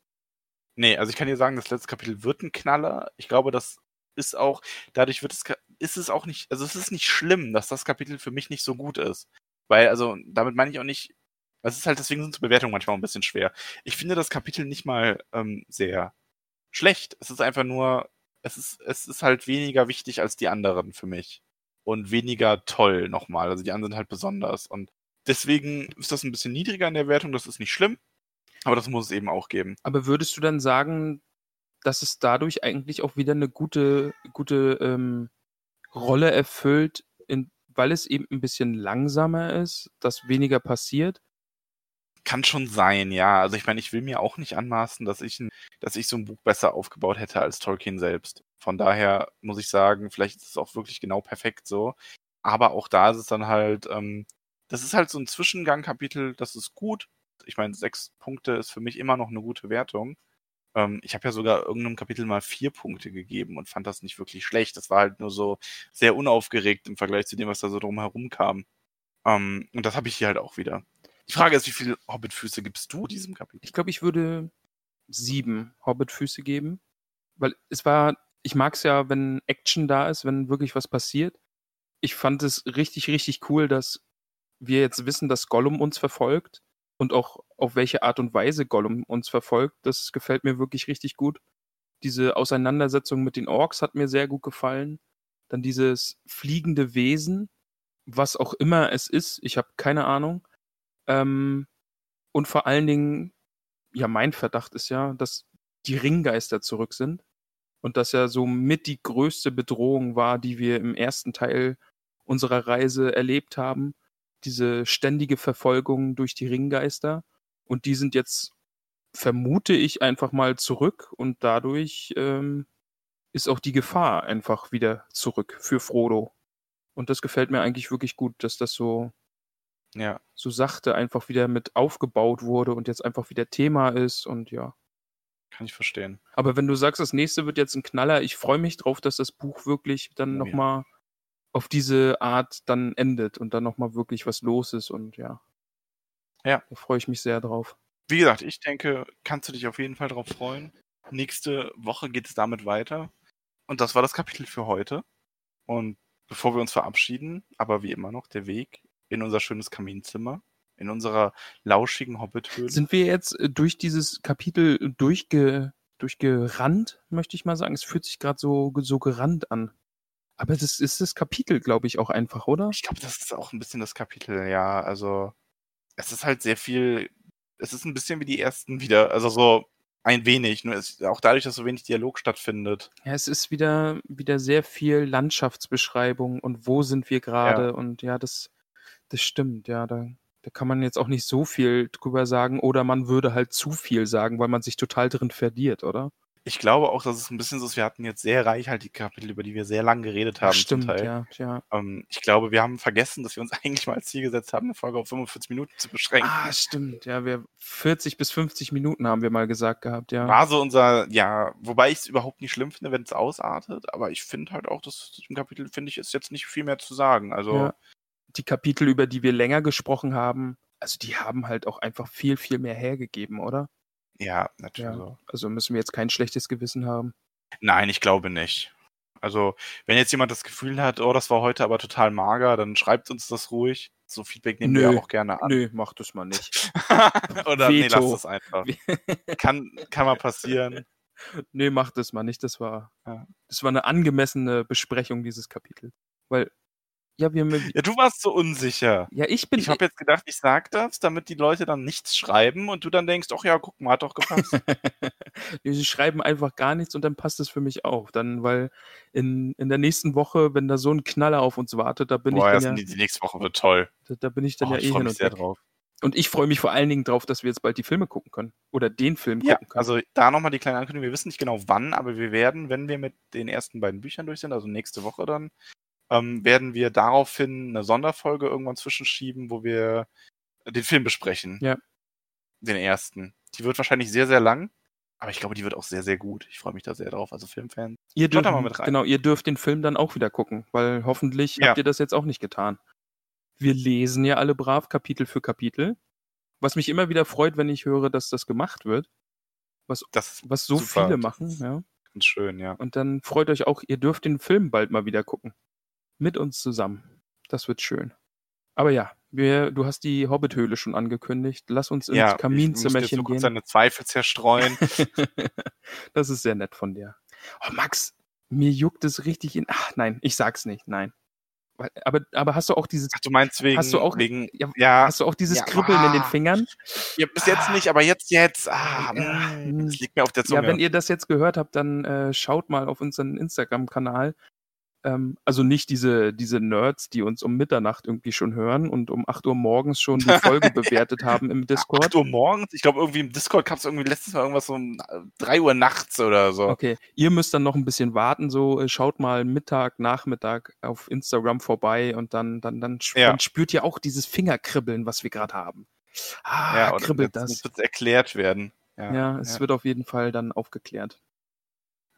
Nee, also ich kann dir sagen, das letzte Kapitel wird ein Knaller. Ich glaube, das ist auch, dadurch wird es, ist es auch nicht, also es ist nicht schlimm, dass das Kapitel für mich nicht so gut ist. Weil, also, damit meine ich auch nicht, es ist halt, deswegen sind so Bewertungen manchmal ein bisschen schwer. Ich finde das Kapitel nicht mal ähm, sehr schlecht. Es ist einfach nur, es ist, es ist halt weniger wichtig als die anderen für mich. Und weniger toll nochmal. Also die anderen sind halt besonders. Und deswegen ist das ein bisschen niedriger in der Wertung, das ist nicht schlimm. Aber das muss es eben auch geben. Aber würdest du dann sagen, dass es dadurch eigentlich auch wieder eine gute, gute ähm, Rolle erfüllt, in, weil es eben ein bisschen langsamer ist, dass weniger passiert? Kann schon sein, ja. Also ich meine, ich will mir auch nicht anmaßen, dass ich, ein, dass ich so ein Buch besser aufgebaut hätte als Tolkien selbst. Von daher muss ich sagen, vielleicht ist es auch wirklich genau perfekt so. Aber auch da ist es dann halt, ähm, das ist halt so ein Zwischengang-Kapitel, das ist gut. Ich meine, sechs Punkte ist für mich immer noch eine gute Wertung. Ähm, ich habe ja sogar irgendeinem Kapitel mal vier Punkte gegeben und fand das nicht wirklich schlecht. Das war halt nur so sehr unaufgeregt im Vergleich zu dem, was da so drumherum kam. Ähm, und das habe ich hier halt auch wieder. Die Frage ist, wie viele Hobbitfüße gibst du diesem Kapitel? Ich glaube, ich würde sieben Hobbit-Füße geben. Weil es war, ich mag es ja, wenn Action da ist, wenn wirklich was passiert. Ich fand es richtig, richtig cool, dass wir jetzt wissen, dass Gollum uns verfolgt und auch auf welche Art und Weise Gollum uns verfolgt. Das gefällt mir wirklich richtig gut. Diese Auseinandersetzung mit den Orks hat mir sehr gut gefallen. Dann dieses fliegende Wesen, was auch immer es ist, ich habe keine Ahnung. Ähm, und vor allen Dingen, ja, mein Verdacht ist ja, dass die Ringgeister zurück sind. Und das ja so mit die größte Bedrohung war, die wir im ersten Teil unserer Reise erlebt haben. Diese ständige Verfolgung durch die Ringgeister. Und die sind jetzt, vermute ich, einfach mal zurück. Und dadurch ähm, ist auch die Gefahr einfach wieder zurück für Frodo. Und das gefällt mir eigentlich wirklich gut, dass das so Ja, so sachte einfach wieder mit aufgebaut wurde und jetzt einfach wieder Thema ist und ja. kann ich verstehen. Aber wenn du sagst, das nächste wird jetzt ein Knaller, ich freue mich drauf, dass das Buch wirklich dann Oh ja. Auf diese Art dann endet und dann nochmal wirklich was los ist und ja. Ja. Da freue ich mich sehr drauf. Wie gesagt, ich denke, kannst du dich auf jeden Fall drauf freuen. Nächste Woche geht es damit weiter. Und das war das Kapitel für heute. Und bevor wir uns verabschieden, aber wie immer noch der Weg in unser schönes Kaminzimmer, in unserer lauschigen Hobbithöhle. Sind wir jetzt äh, durch dieses Kapitel durchge, durchgerannt, möchte ich mal sagen? Es fühlt sich gerade so, so gerannt an. Aber das ist das Kapitel, glaube ich, auch einfach, oder? Ich glaube, das ist auch ein bisschen das Kapitel, ja. Also, es ist halt sehr viel. Es ist ein bisschen wie die ersten wieder. Also, so ein wenig. Nur es, auch dadurch, dass so wenig Dialog stattfindet. Ja, es ist wieder, wieder sehr viel Landschaftsbeschreibung und wo sind wir gerade Ja. und ja, das, das stimmt, ja, da Da kann man jetzt auch nicht so viel drüber sagen oder man würde halt zu viel sagen, weil man sich total drin verliert, oder? Ich glaube auch, dass es ein bisschen so ist, wir hatten jetzt sehr reichhaltige Kapitel, über die wir sehr lang geredet haben. Stimmt, zum Teil. ja, ja. Ähm, ich glaube, wir haben vergessen, dass wir uns [LAUGHS] eigentlich mal als Ziel gesetzt haben, eine Folge auf 45 Minuten zu beschränken. Ah, stimmt. Ja, wir 40 bis 50 Minuten haben wir mal gesagt gehabt, ja. War so unser, ja, wobei ich es überhaupt nicht schlimm finde, wenn es ausartet, aber ich finde halt auch, dass im Kapitel, finde ich, ist jetzt nicht viel mehr zu sagen. Also, Ja. Die Kapitel, über die wir länger gesprochen haben, also die haben halt auch einfach viel, viel mehr hergegeben, oder? Ja, natürlich. Ja. so. Also müssen wir jetzt kein schlechtes Gewissen haben. Nein, ich glaube nicht. Also, wenn jetzt jemand das Gefühl hat, oh, das war heute aber total mager, dann schreibt uns das ruhig. So Feedback nehmen Nö. wir auch gerne an. Nö, mach das mal nicht. [LAUGHS] Oder nee, Veto. lass das einfach. [LAUGHS] Kann, kann mal passieren. nee, mach das mal nicht. Das war, Ja. das war eine angemessene Besprechung dieses Kapitels. Weil, ja, wir, Ja, du warst so unsicher. ja, ich bin, Ich habe jetzt gedacht, ich sag das, damit die Leute dann nichts schreiben und du dann denkst, ach ja, guck mal, hat doch gepasst. [LAUGHS] Sie schreiben einfach gar nichts und dann passt es für mich auch. Dann, weil in, in der nächsten Woche, wenn da so ein Knaller auf uns wartet, da bin Boah, ich dann ja, die nächste Woche wird toll. da, da bin ich dann Oh, ja ich eh hin mich und sehr weg. drauf. Und ich freue mich vor allen Dingen drauf, dass wir jetzt bald die Filme gucken können. Oder den Film Ja, gucken können. also da nochmal die kleine Ankündigung. Wir wissen nicht genau wann, aber wir werden, wenn wir mit den ersten beiden Büchern durch sind, also nächste Woche dann, ähm, werden wir daraufhin eine Sonderfolge irgendwann zwischenschieben, wo wir den Film besprechen. Ja. Den ersten. Die wird wahrscheinlich sehr, sehr lang, aber ich glaube, die wird auch sehr, sehr gut. Ich freue mich da sehr drauf. Also Filmfans. ihr dürft, mal mit rein. Genau, ihr dürft den Film dann auch wieder gucken, weil hoffentlich Ja. habt ihr das jetzt auch nicht getan. Wir lesen ja alle brav Kapitel für Kapitel. Was mich immer wieder freut, wenn ich höre, dass das gemacht wird. Was, was so Super. viele machen, ja. ganz schön, ja. Und dann freut euch auch, ihr dürft den Film bald mal wieder gucken. Mit uns zusammen. Das wird schön. Aber ja, wir, du hast die Hobbit-Höhle schon angekündigt. Lass uns ins ja, ich Kaminzimmerchen kurz gehen. deine Zweifel zerstreuen. [LAUGHS] das ist sehr nett von dir. Oh, Max, mir juckt es richtig in. Ach nein, ich sag's nicht, nein. Aber, aber hast du auch dieses, Ach, du meinst wegen, Hast du auch- wegen, ja, ja, hast du auch dieses ja, Kribbeln in den ah. Fingern? ja, bis jetzt nicht, aber jetzt, jetzt, ah, Ja, mm, das liegt mir auf der Zunge. Ja, wenn ihr das jetzt gehört habt, dann äh, schaut mal auf unseren Instagram-Kanal. Ähm, also nicht diese, diese Nerds, die uns um Mitternacht irgendwie schon hören und um 8 Uhr morgens schon die Folge [LAUGHS] bewertet haben im Discord. 8 Uhr morgens? Ich glaube, irgendwie im Discord gab es irgendwie letztes Mal irgendwas so um 3 Uhr nachts oder so. Okay, ihr müsst dann noch ein bisschen warten, so äh, schaut mal Mittag, Nachmittag auf Instagram vorbei und dann, dann, dann, Ja. dann spürt ihr auch dieses Fingerkribbeln, was wir gerade haben. Ah, ja, kribbelt das. muss jetzt erklärt werden. Ja, Ja, es wird auf jeden Fall dann aufgeklärt.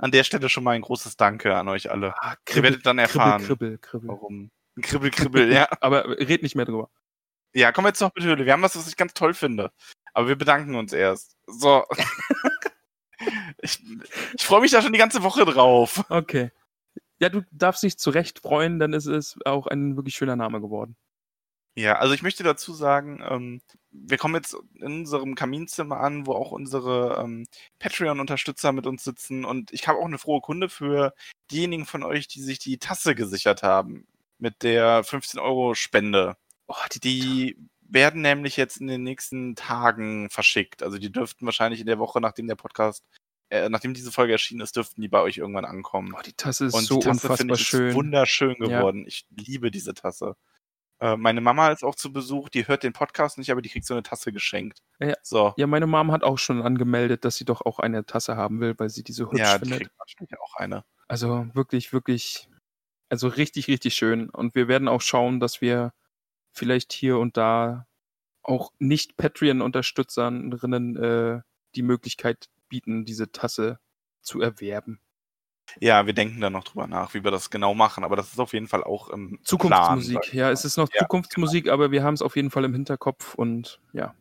An der Stelle schon mal ein großes Danke an euch alle. Ah, Ihr werdet dann erfahren, Kribbel, kribbel, kribbel. warum. Kribbel, kribbel, ja. [LAUGHS] Aber red nicht mehr drüber. Ja, kommen wir jetzt noch mit Höhle. Wir haben was, was ich ganz toll finde. Aber wir bedanken uns erst. So. [LAUGHS] ich ich freue mich da schon die ganze Woche drauf. Okay. Ja, du darfst dich zu Recht freuen, dann ist es auch ein wirklich schöner Name geworden. Ja, also ich möchte dazu sagen, ähm, wir kommen jetzt in unserem Kaminzimmer an, wo auch unsere ähm, Patreon-Unterstützer mit uns sitzen. Und ich habe auch eine frohe Kunde für diejenigen von euch, die sich die Tasse gesichert haben mit der 15-Euro-Spende. Oh, die, Die werden nämlich jetzt in den nächsten Tagen verschickt. Also die dürften wahrscheinlich in der Woche, nachdem der Podcast, äh, nachdem diese Folge erschienen ist, dürften die bei euch irgendwann ankommen. oh, die Tasse ist Und so die Tasse unfassbar ich schön. wunderschön Ja. geworden. Ich liebe diese Tasse. Äh, meine Mama ist auch zu Besuch, die hört den Podcast nicht, aber die kriegt so eine Tasse geschenkt. Ja. So. Ja, meine Mom hat auch schon angemeldet, dass sie doch auch eine Tasse haben will, weil sie die so hübsch Ja, die findet. kriegt wahrscheinlich auch eine. Also wirklich, wirklich, also richtig, richtig schön. Und wir werden auch schauen, dass wir vielleicht hier und da auch nicht Patreon-Unterstützerinnen äh, die Möglichkeit bieten, diese Tasse zu erwerben. Ja, wir denken da noch drüber nach, wie wir das genau machen, aber das ist auf jeden Fall auch im Zukunftsmusik, Plan, ja, es ist noch Ja, Zukunftsmusik, aber wir haben es auf jeden Fall im Hinterkopf und ja.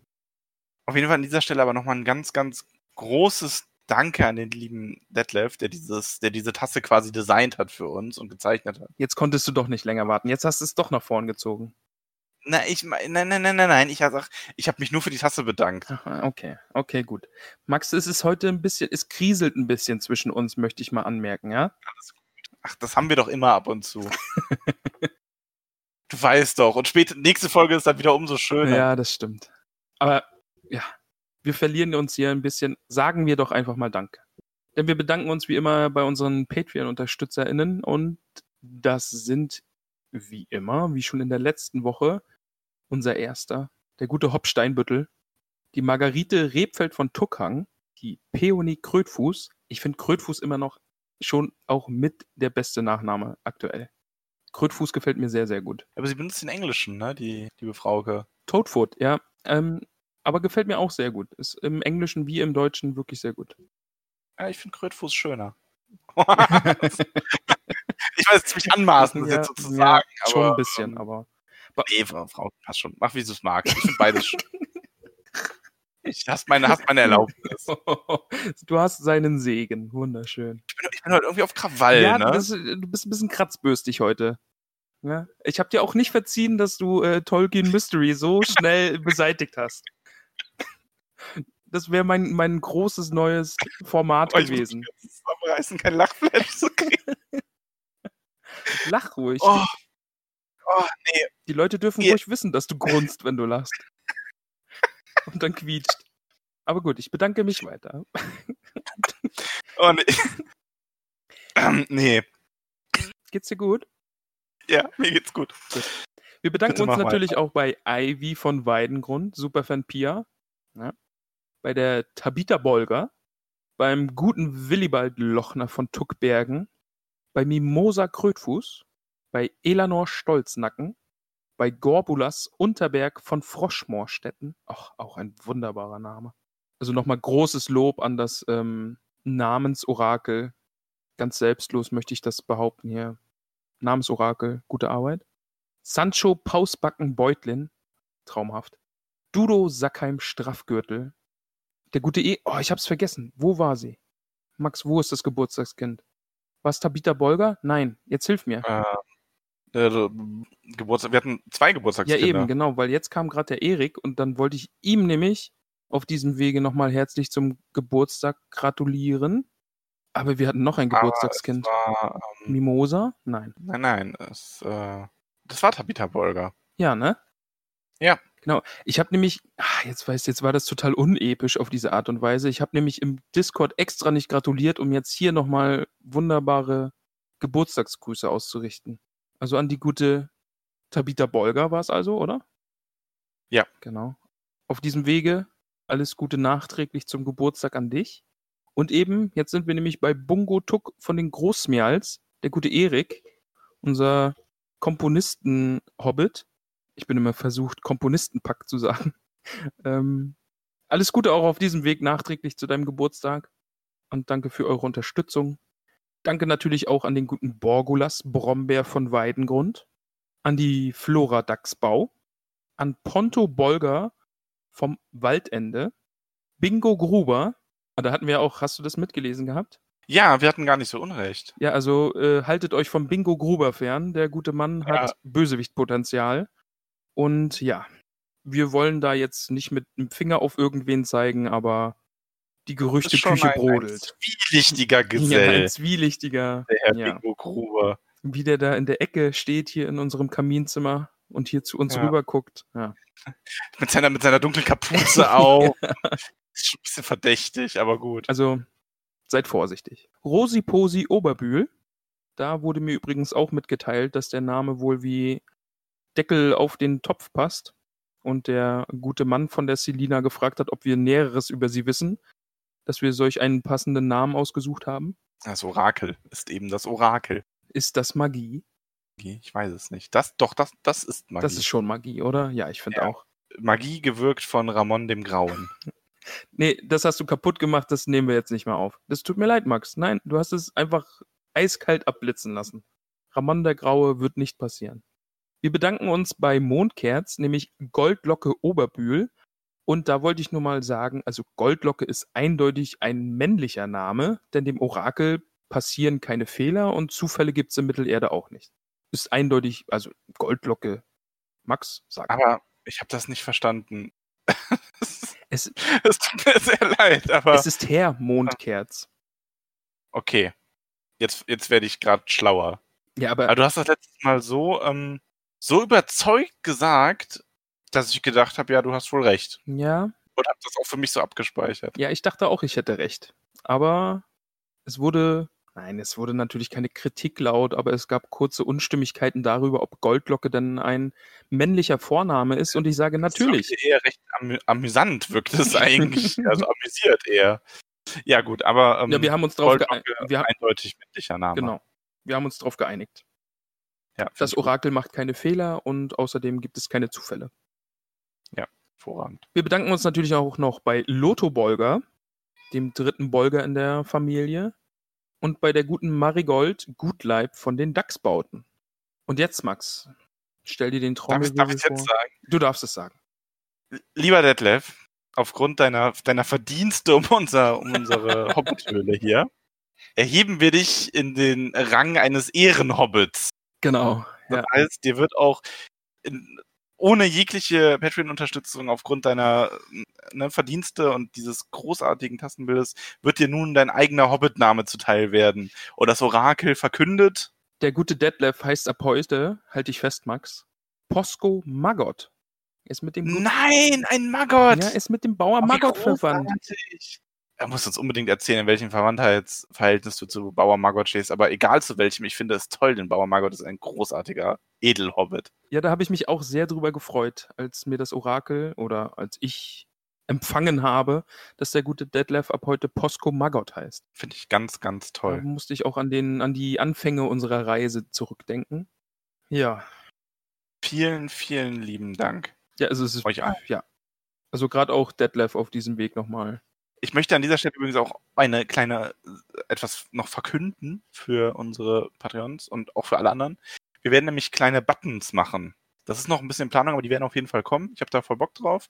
Auf jeden Fall an dieser Stelle aber nochmal ein ganz, ganz großes Danke an den lieben Detlef, der dieses, der diese Tasse quasi designt hat für uns und gezeichnet hat. Jetzt konntest du doch nicht länger warten. Jetzt hast du es doch nach vorn gezogen. Na, ich nein, nein, nein, nein, nein. Ich habe mich nur für die Tasse bedankt. Aha, okay, okay, gut. Max, es ist heute ein bisschen, es kriselt ein bisschen zwischen uns, möchte ich mal anmerken, ja? Ach, das haben wir doch immer ab und zu. du weißt doch. Und später, nächste Folge ist dann wieder umso schöner. Ja, das stimmt. Aber ja, wir verlieren uns hier ein bisschen. Sagen wir doch einfach mal Danke. Denn wir bedanken uns wie immer bei unseren Patreon-UnterstützerInnen und das sind wie immer, wie schon in der letzten Woche, unser erster, der gute Hopp Steinbüttel, die Margarite Rebfeld von Tuckhang, die Peony Krötfuß. Ich finde Krötfuß immer noch schon auch mit der beste Nachname aktuell. Krötfuß gefällt mir sehr, sehr gut. Aber sie benutzt den Englischen, ne? Die liebe Frauke. Toadfoot, ja. Ähm, aber gefällt mir auch sehr gut. Ist im Englischen wie im Deutschen wirklich sehr gut. Ja, ich finde Krötfuß schöner. [LAUGHS] ich weiß, es ziemlich anmaßend, das Ja, jetzt so zu ja, schon ein bisschen, ähm, aber. Nee, Frau, passt schon. Mach, wie du es magst. Ich finde beides schön. Ich hast meine, hast meine Erlaubnis. [LAUGHS] du hast seinen Segen. Wunderschön. Ich bin, ich bin heute irgendwie auf Krawall, ja, ne? du, bist, du bist ein bisschen kratzbürstig heute. Ja? Ich habe dir auch nicht verziehen, dass du äh, Tolkien Mystery so schnell [LAUGHS] beseitigt hast. Das wäre mein, mein großes neues Format Oh, ich muss gewesen. jetzt zusammenreißen, kein Lachflash zu kriegen. [LAUGHS] Lach ruhig. Oh. Oh, nee. Die Leute dürfen Ja. ruhig wissen, dass du grunzt, wenn du lachst. [LAUGHS] Und dann quietscht. Aber gut, ich bedanke mich weiter. [LAUGHS] Oh, nee. ähm, nee. Geht's dir gut? Ja, mir geht's gut. Wir bedanken Bitte uns natürlich auch bei Ivy von Weidengrund, Superfan Pia, ja. bei der Tabita Bolger, beim guten Willibald Lochner von Tuckbergen, bei Mimosa Krötfuß, bei Elanor Stolznacken, bei Gorbulas Unterberg von Froschmoorstetten, ach, auch ein wunderbarer Name. Also nochmal großes Lob an das ähm, Namensorakel. Ganz selbstlos möchte ich das behaupten hier. Namensorakel, gute Arbeit. Sancho Pausbacken Beutlin, traumhaft. Dudo Sackheim Straffgürtel. Der gute E. Oh, ich hab's vergessen. Wo war sie? Max, wo ist das Geburtstagskind? War es Tabitha Bolger? Nein, jetzt hilf mir. Äh, äh, Geburtstag, wir hatten zwei Ja, Geburtstagskinder. eben, genau, weil jetzt kam gerade der Erik und dann wollte ich ihm nämlich auf diesem Wege nochmal herzlich zum Geburtstag gratulieren. Aber wir hatten noch ein Aber Geburtstagskind. War, ähm, Mimosa? Nein. nein, nein, es, äh, das war Tabitha Bolger. Ja, ne? Ja. Genau. Ich habe nämlich, ah, jetzt weißt jetzt war das total unepisch auf diese Art und Weise. Ich habe nämlich im Discord extra nicht gratuliert, um jetzt hier nochmal wunderbare Geburtstagsgrüße auszurichten. Also an die gute Tabitha Bolger war es also, oder? Ja. Genau. Auf diesem Wege alles Gute nachträglich zum Geburtstag an dich. Und eben, jetzt sind wir nämlich bei Bungo Tuck von den Großmials, der gute Erik, unser Komponisten-Hobbit. Ich bin immer versucht, Komponistenpack zu sagen. [LAUGHS] Ähm, alles Gute auch auf diesem Weg nachträglich zu deinem Geburtstag. Und danke für eure Unterstützung. Danke natürlich auch an den guten Borgulas Brombeer von Weidengrund, an die Flora Dachsbau, an Ponto Bolger vom Waldende, Bingo Gruber, ah, da hatten wir auch, hast du das mitgelesen gehabt? Ja, wir hatten gar nicht so Unrecht. Ja, also äh, haltet euch vom Bingo Gruber fern. Der gute Mann hat Ja. Bösewichtpotenzial. Und ja, wir wollen da jetzt nicht mit dem Finger auf irgendwen zeigen, aber die Gerüchteküche schon ein, brodelt. zwielichtiger [LAUGHS] Ja, Gesell, ein zwielichtiger, der Herr ja. Bingo Gruber. wie der da in der Ecke steht hier in unserem Kaminzimmer und hier zu uns Ja. rüber guckt. Ja. [LAUGHS] Mit seiner, mit seiner dunklen Kapuze [LAUGHS] auf. Ist schon ein bisschen verdächtig, aber gut. Also seid vorsichtig. Rosi Posi Oberbühl. Da wurde mir übrigens auch mitgeteilt, dass der Name wohl wie Deckel auf den Topf passt. Und der gute Mann von der Selina gefragt hat, ob wir Näheres über sie wissen, dass wir solch einen passenden Namen ausgesucht haben. Das Orakel ist eben das Orakel. Ist das Magie? Ich weiß es nicht. Das, doch, das, das ist Magie. Das ist schon Magie, oder? Ja, ich finde Ja. auch. Magie gewirkt von Ramon dem Grauen. [LAUGHS] Nee, das hast du kaputt gemacht, das nehmen wir jetzt nicht mehr auf. Das tut mir leid, Max. Nein, du hast es einfach eiskalt abblitzen lassen. Ramon der Graue wird nicht passieren. Wir bedanken uns bei Mondkerz, nämlich Goldlocke Oberbühl. Und da wollte ich nur mal sagen, also Goldlocke ist eindeutig ein männlicher Name, denn dem Orakel passieren keine Fehler und Zufälle gibt's in Mittelerde auch nicht. Ist eindeutig, also Goldlocke. Max, sag. Aber ich habe das nicht verstanden. [LAUGHS] Es, Es tut mir sehr leid, aber es ist Herr Mondkerz. okay. Jetzt, jetzt werde ich gerade schlauer. Ja, aber Aber du hast das letztes Mal so, ähm, so überzeugt gesagt, dass ich gedacht habe, ja, du hast wohl recht. ja, Und habe das auch für mich so abgespeichert. Ja, ich dachte auch, ich hätte recht. Aber es wurde, Nein, es wurde natürlich keine Kritik laut, aber es gab kurze Unstimmigkeiten darüber, ob Goldlocke denn ein männlicher Vorname ist. Und ich sage natürlich. Das ist eher recht amü amüsant wirkt es [LAUGHS] eigentlich. also amüsiert eher. Ja, gut, aber ähm, ja, wir haben uns darauf geeinigt. Eindeutig männlicher Name. Genau. Wir haben uns darauf geeinigt. Ja, das Orakel macht keine Fehler und außerdem gibt es keine Zufälle. Ja, hervorragend. Wir bedanken uns natürlich auch noch bei Lotto Bolger, dem dritten Bolger in der Familie, und bei der guten Marigold Gutleib von den Dachsbauten. Und jetzt, Max, stell dir den Trommelwirbel darf darf ich vor. Jetzt sagen? Du darfst es sagen. Lieber Detlef, aufgrund deiner, deiner Verdienste um, unser, um unsere [LAUGHS] Hobbithöhle hier, erheben wir dich in den Rang eines Ehrenhobbits. Genau. Das Ja. heißt, dir wird auch in, ohne jegliche Patreon-Unterstützung aufgrund deiner ne, Verdienste und dieses großartigen Tastenbildes wird dir nun dein eigener Hobbit-Name zuteil werden. Und das Orakel verkündet. Der gute Detlef heißt ab heute, halt dich fest, Max, Posko Maggot. Ist mit dem Nein, ein Maggot! Ja, ist mit dem Bauer Oh, Maggot verwandt. Er muss uns unbedingt erzählen, in welchem Verwandtheitsverhältnis du zu Bauer Maggot stehst. Aber egal zu welchem, ich finde es toll, denn Bauer Maggot ist ein großartiger Edelhobbit. Ja, da habe ich mich auch sehr drüber gefreut, als mir das Orakel oder als ich empfangen habe, dass der gute Detlef ab heute Posko Maggot heißt. Finde ich ganz, ganz Da toll. musste ich auch an, den, an die Anfänge unserer Reise zurückdenken. Ja, Vielen, vielen lieben Dank. ja, also es ist, Euch allen. ja. Also gerade auch Detlef auf diesem Weg nochmal. Ich möchte an dieser Stelle übrigens auch eine kleine, äh, etwas noch verkünden für unsere Patreons und auch für alle anderen. Wir werden nämlich kleine Buttons machen. Das ist noch ein bisschen in Planung, aber die werden auf jeden Fall kommen. Ich habe da voll Bock drauf.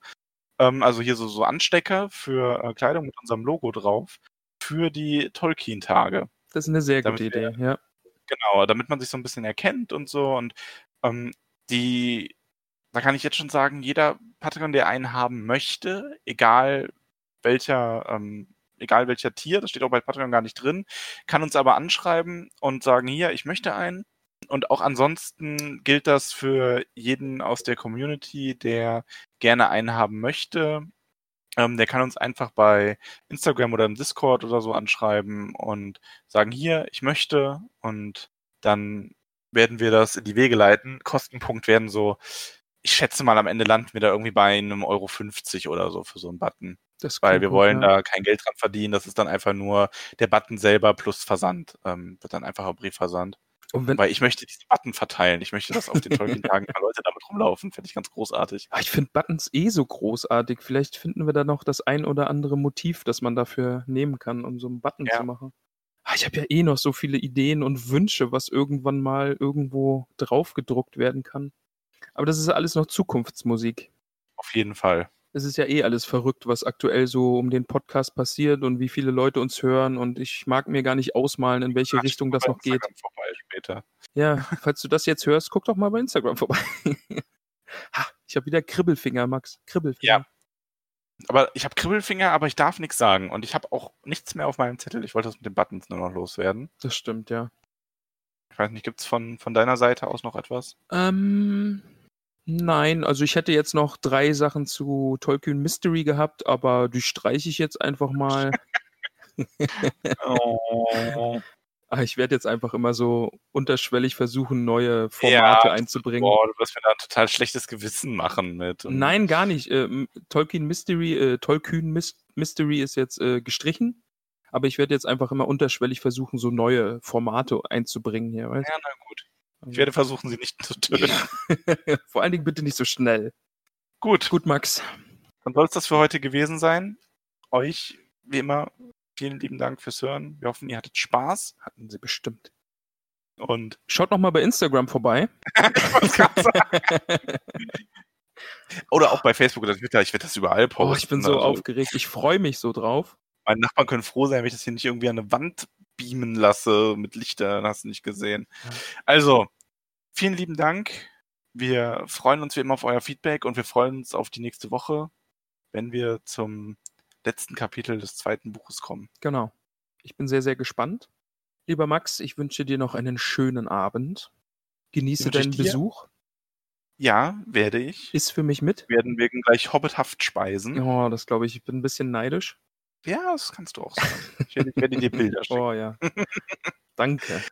Ähm, also hier so, so Anstecker für äh, Kleidung mit unserem Logo drauf. Für die Tolkien-Tage. Das ist eine sehr Damit gute wir- Idee, ja. Genau, damit man sich so ein bisschen erkennt und so. Und ähm, die, da kann ich jetzt schon sagen, jeder Patreon, der einen haben möchte, egal welcher, ähm, egal welcher Tier, das steht auch bei Patreon gar nicht drin, kann uns aber anschreiben und sagen, hier, ich möchte einen. Und auch ansonsten gilt das für jeden aus der Community, der gerne einen haben möchte. Ähm, der kann uns einfach bei Instagram oder im Discord oder so anschreiben und sagen, hier, ich möchte. Und dann werden wir das in die Wege leiten. Kostenpunkt werden so, ich schätze mal, am Ende landen wir da irgendwie bei einem Euro 50 oder so für so einen Button. Das Weil wir gut, wollen ja. da kein Geld dran verdienen. Das ist dann einfach nur der Button selber plus Versand. Ähm, wird dann einfacher Briefversand. Weil ich möchte diesen Button verteilen. Ich möchte, dass auf den Tolkien-Tagen [LAUGHS] ein paar Leute damit rumlaufen. Finde ich ganz großartig. Ah, ich finde Buttons eh so großartig. Vielleicht finden wir da noch das ein oder andere Motiv, das man dafür nehmen kann, um so einen Button Ja. zu machen. Ah, ich habe ja eh noch so viele Ideen und Wünsche, was irgendwann mal irgendwo drauf gedruckt werden kann. Aber das ist alles noch Zukunftsmusik. Auf jeden Fall. Es ist ja eh alles verrückt, was aktuell so um den Podcast passiert und wie viele Leute uns hören. Und ich mag mir gar nicht ausmalen, in welche Richtung das noch geht. Instagram Vorbei später. Ja, falls du das jetzt hörst, guck doch mal bei Instagram vorbei. [LAUGHS] ha, ich habe wieder Kribbelfinger, Max. Kribbelfinger. Ja. Aber ich habe Kribbelfinger, aber ich darf nichts sagen. Und ich habe auch nichts mehr auf meinem Zettel. Ich wollte das mit den Buttons nur noch loswerden. Das stimmt, ja. Ich weiß nicht, gibt's von, von deiner Seite aus noch etwas? Ähm, nein, also ich hätte jetzt noch drei Sachen zu Tolkien Mystery gehabt, aber die streiche ich jetzt einfach mal. Oh. [LAUGHS] [LAUGHS] Ich werde jetzt einfach immer so unterschwellig versuchen, neue Formate Ja, einzubringen. Boah, du wirst mir da ein total schlechtes Gewissen machen mit. Nein, gar nicht. Ähm, Tolkien Mystery, äh, Tolkien Mys Mystery ist jetzt äh, gestrichen, aber ich werde jetzt einfach immer unterschwellig versuchen, so neue Formate einzubringen hier. Weißt? Ja, na gut. Ich werde versuchen, sie nicht zu töten. [LAUGHS] Vor allen Dingen bitte nicht so schnell. Gut, Gut, Max. dann soll es das für heute gewesen sein. Euch, wie immer, vielen lieben Dank fürs Hören. Wir hoffen, ihr hattet Spaß. Hatten Sie bestimmt. Und Schaut noch mal bei Instagram vorbei. [LAUGHS] [LAUGHS] oder auch bei Facebook oder Twitter. Ich werde das überall posten. Oh, ich bin so Also, aufgeregt. Ich freue mich so drauf. Meine Nachbarn können froh sein, wenn ich das hier nicht irgendwie an eine Wand beamen lasse mit Lichtern. Hast du nicht gesehen. Ja. Also, vielen lieben Dank. Wir freuen uns wie immer auf euer Feedback und wir freuen uns auf die nächste Woche, wenn wir zum letzten Kapitel des zweiten Buches kommen. Genau. Ich bin sehr, sehr gespannt. Lieber Max, ich wünsche dir noch einen schönen Abend. Genieße deinen. Besuch. Ja, werde ich. Iss für mich mit. werden wir gleich hobbithaft speisen. Oh, das glaube ich. Ich bin ein bisschen neidisch. Ja, das kannst du auch sagen. Ich werde, ich werde dir Bilder schicken. Oh ja. [LAUGHS] Danke.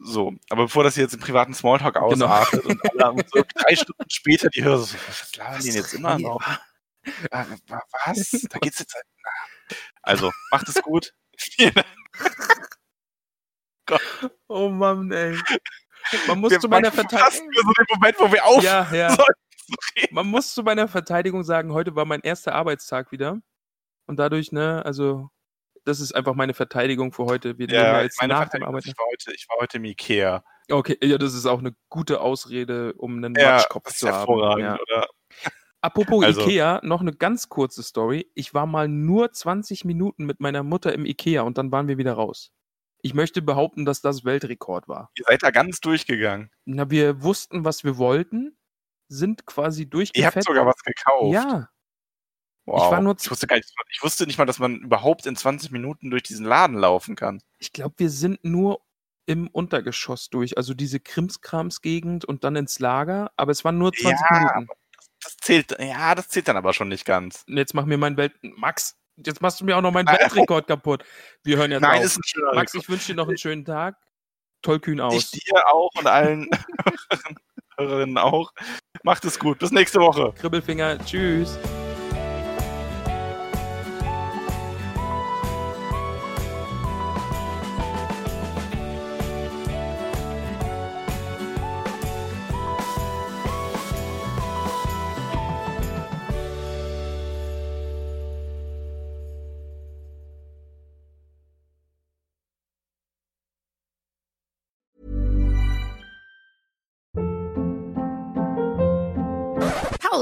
So, aber bevor das jetzt im privaten Smalltalk Genau. ausartet und alle haben so [LAUGHS] drei Stunden später die hören so, was labern die denn jetzt immer noch? Ah, wa- Was? Da geht's jetzt. Also, macht es gut. [LAUGHS] Vielen Dank. Oh Mann, ey. Man muss Wir zu meiner Verteidigung. so den Moment, wo wir auf Ja, ja. Man muss zu meiner Verteidigung sagen, heute war mein erster Arbeitstag wieder. Und dadurch, ne, also, das ist einfach meine Verteidigung für heute. Wir nehmen ja jetzt meine nach dem Arbeiten. ich war heute, ich war heute im Ikea. Okay, ja, das ist auch eine gute Ausrede, um einen Ja, Matschkopf das ist zu haben. Ja. oder? Apropos Also- Ikea, noch eine ganz kurze Story. Ich war mal nur 20 Minuten mit meiner Mutter im Ikea und dann waren wir wieder raus. Ich möchte behaupten, dass das Weltrekord war. Ihr seid da ganz durchgegangen. Na, wir wussten, was wir wollten, sind quasi Ihr habt sogar was gekauft. Ja, wow. ich nur ich wusste gar nicht, ich wusste nicht mal, dass man überhaupt in 20 Minuten durch diesen Laden laufen kann. ich glaube, wir sind nur im Untergeschoss durch, also diese Krimskrams-Gegend und dann ins Lager, aber es waren nur 20 Ja, Minuten. Das zählt, ja, das zählt dann aber schon nicht ganz. Jetzt mach mir mein Welt... Max, jetzt machst du mir auch noch meinen Weltrekord kaputt. Wir hören jetzt Nein, auf. ist ein schöner Max, ich wünsche dir noch einen schönen Tag. Tollkühn Ich aus. dir auch und allen [LAUGHS] Hörerinnen auch. Macht es gut. Bis nächste Woche. Kribbelfinger, tschüss.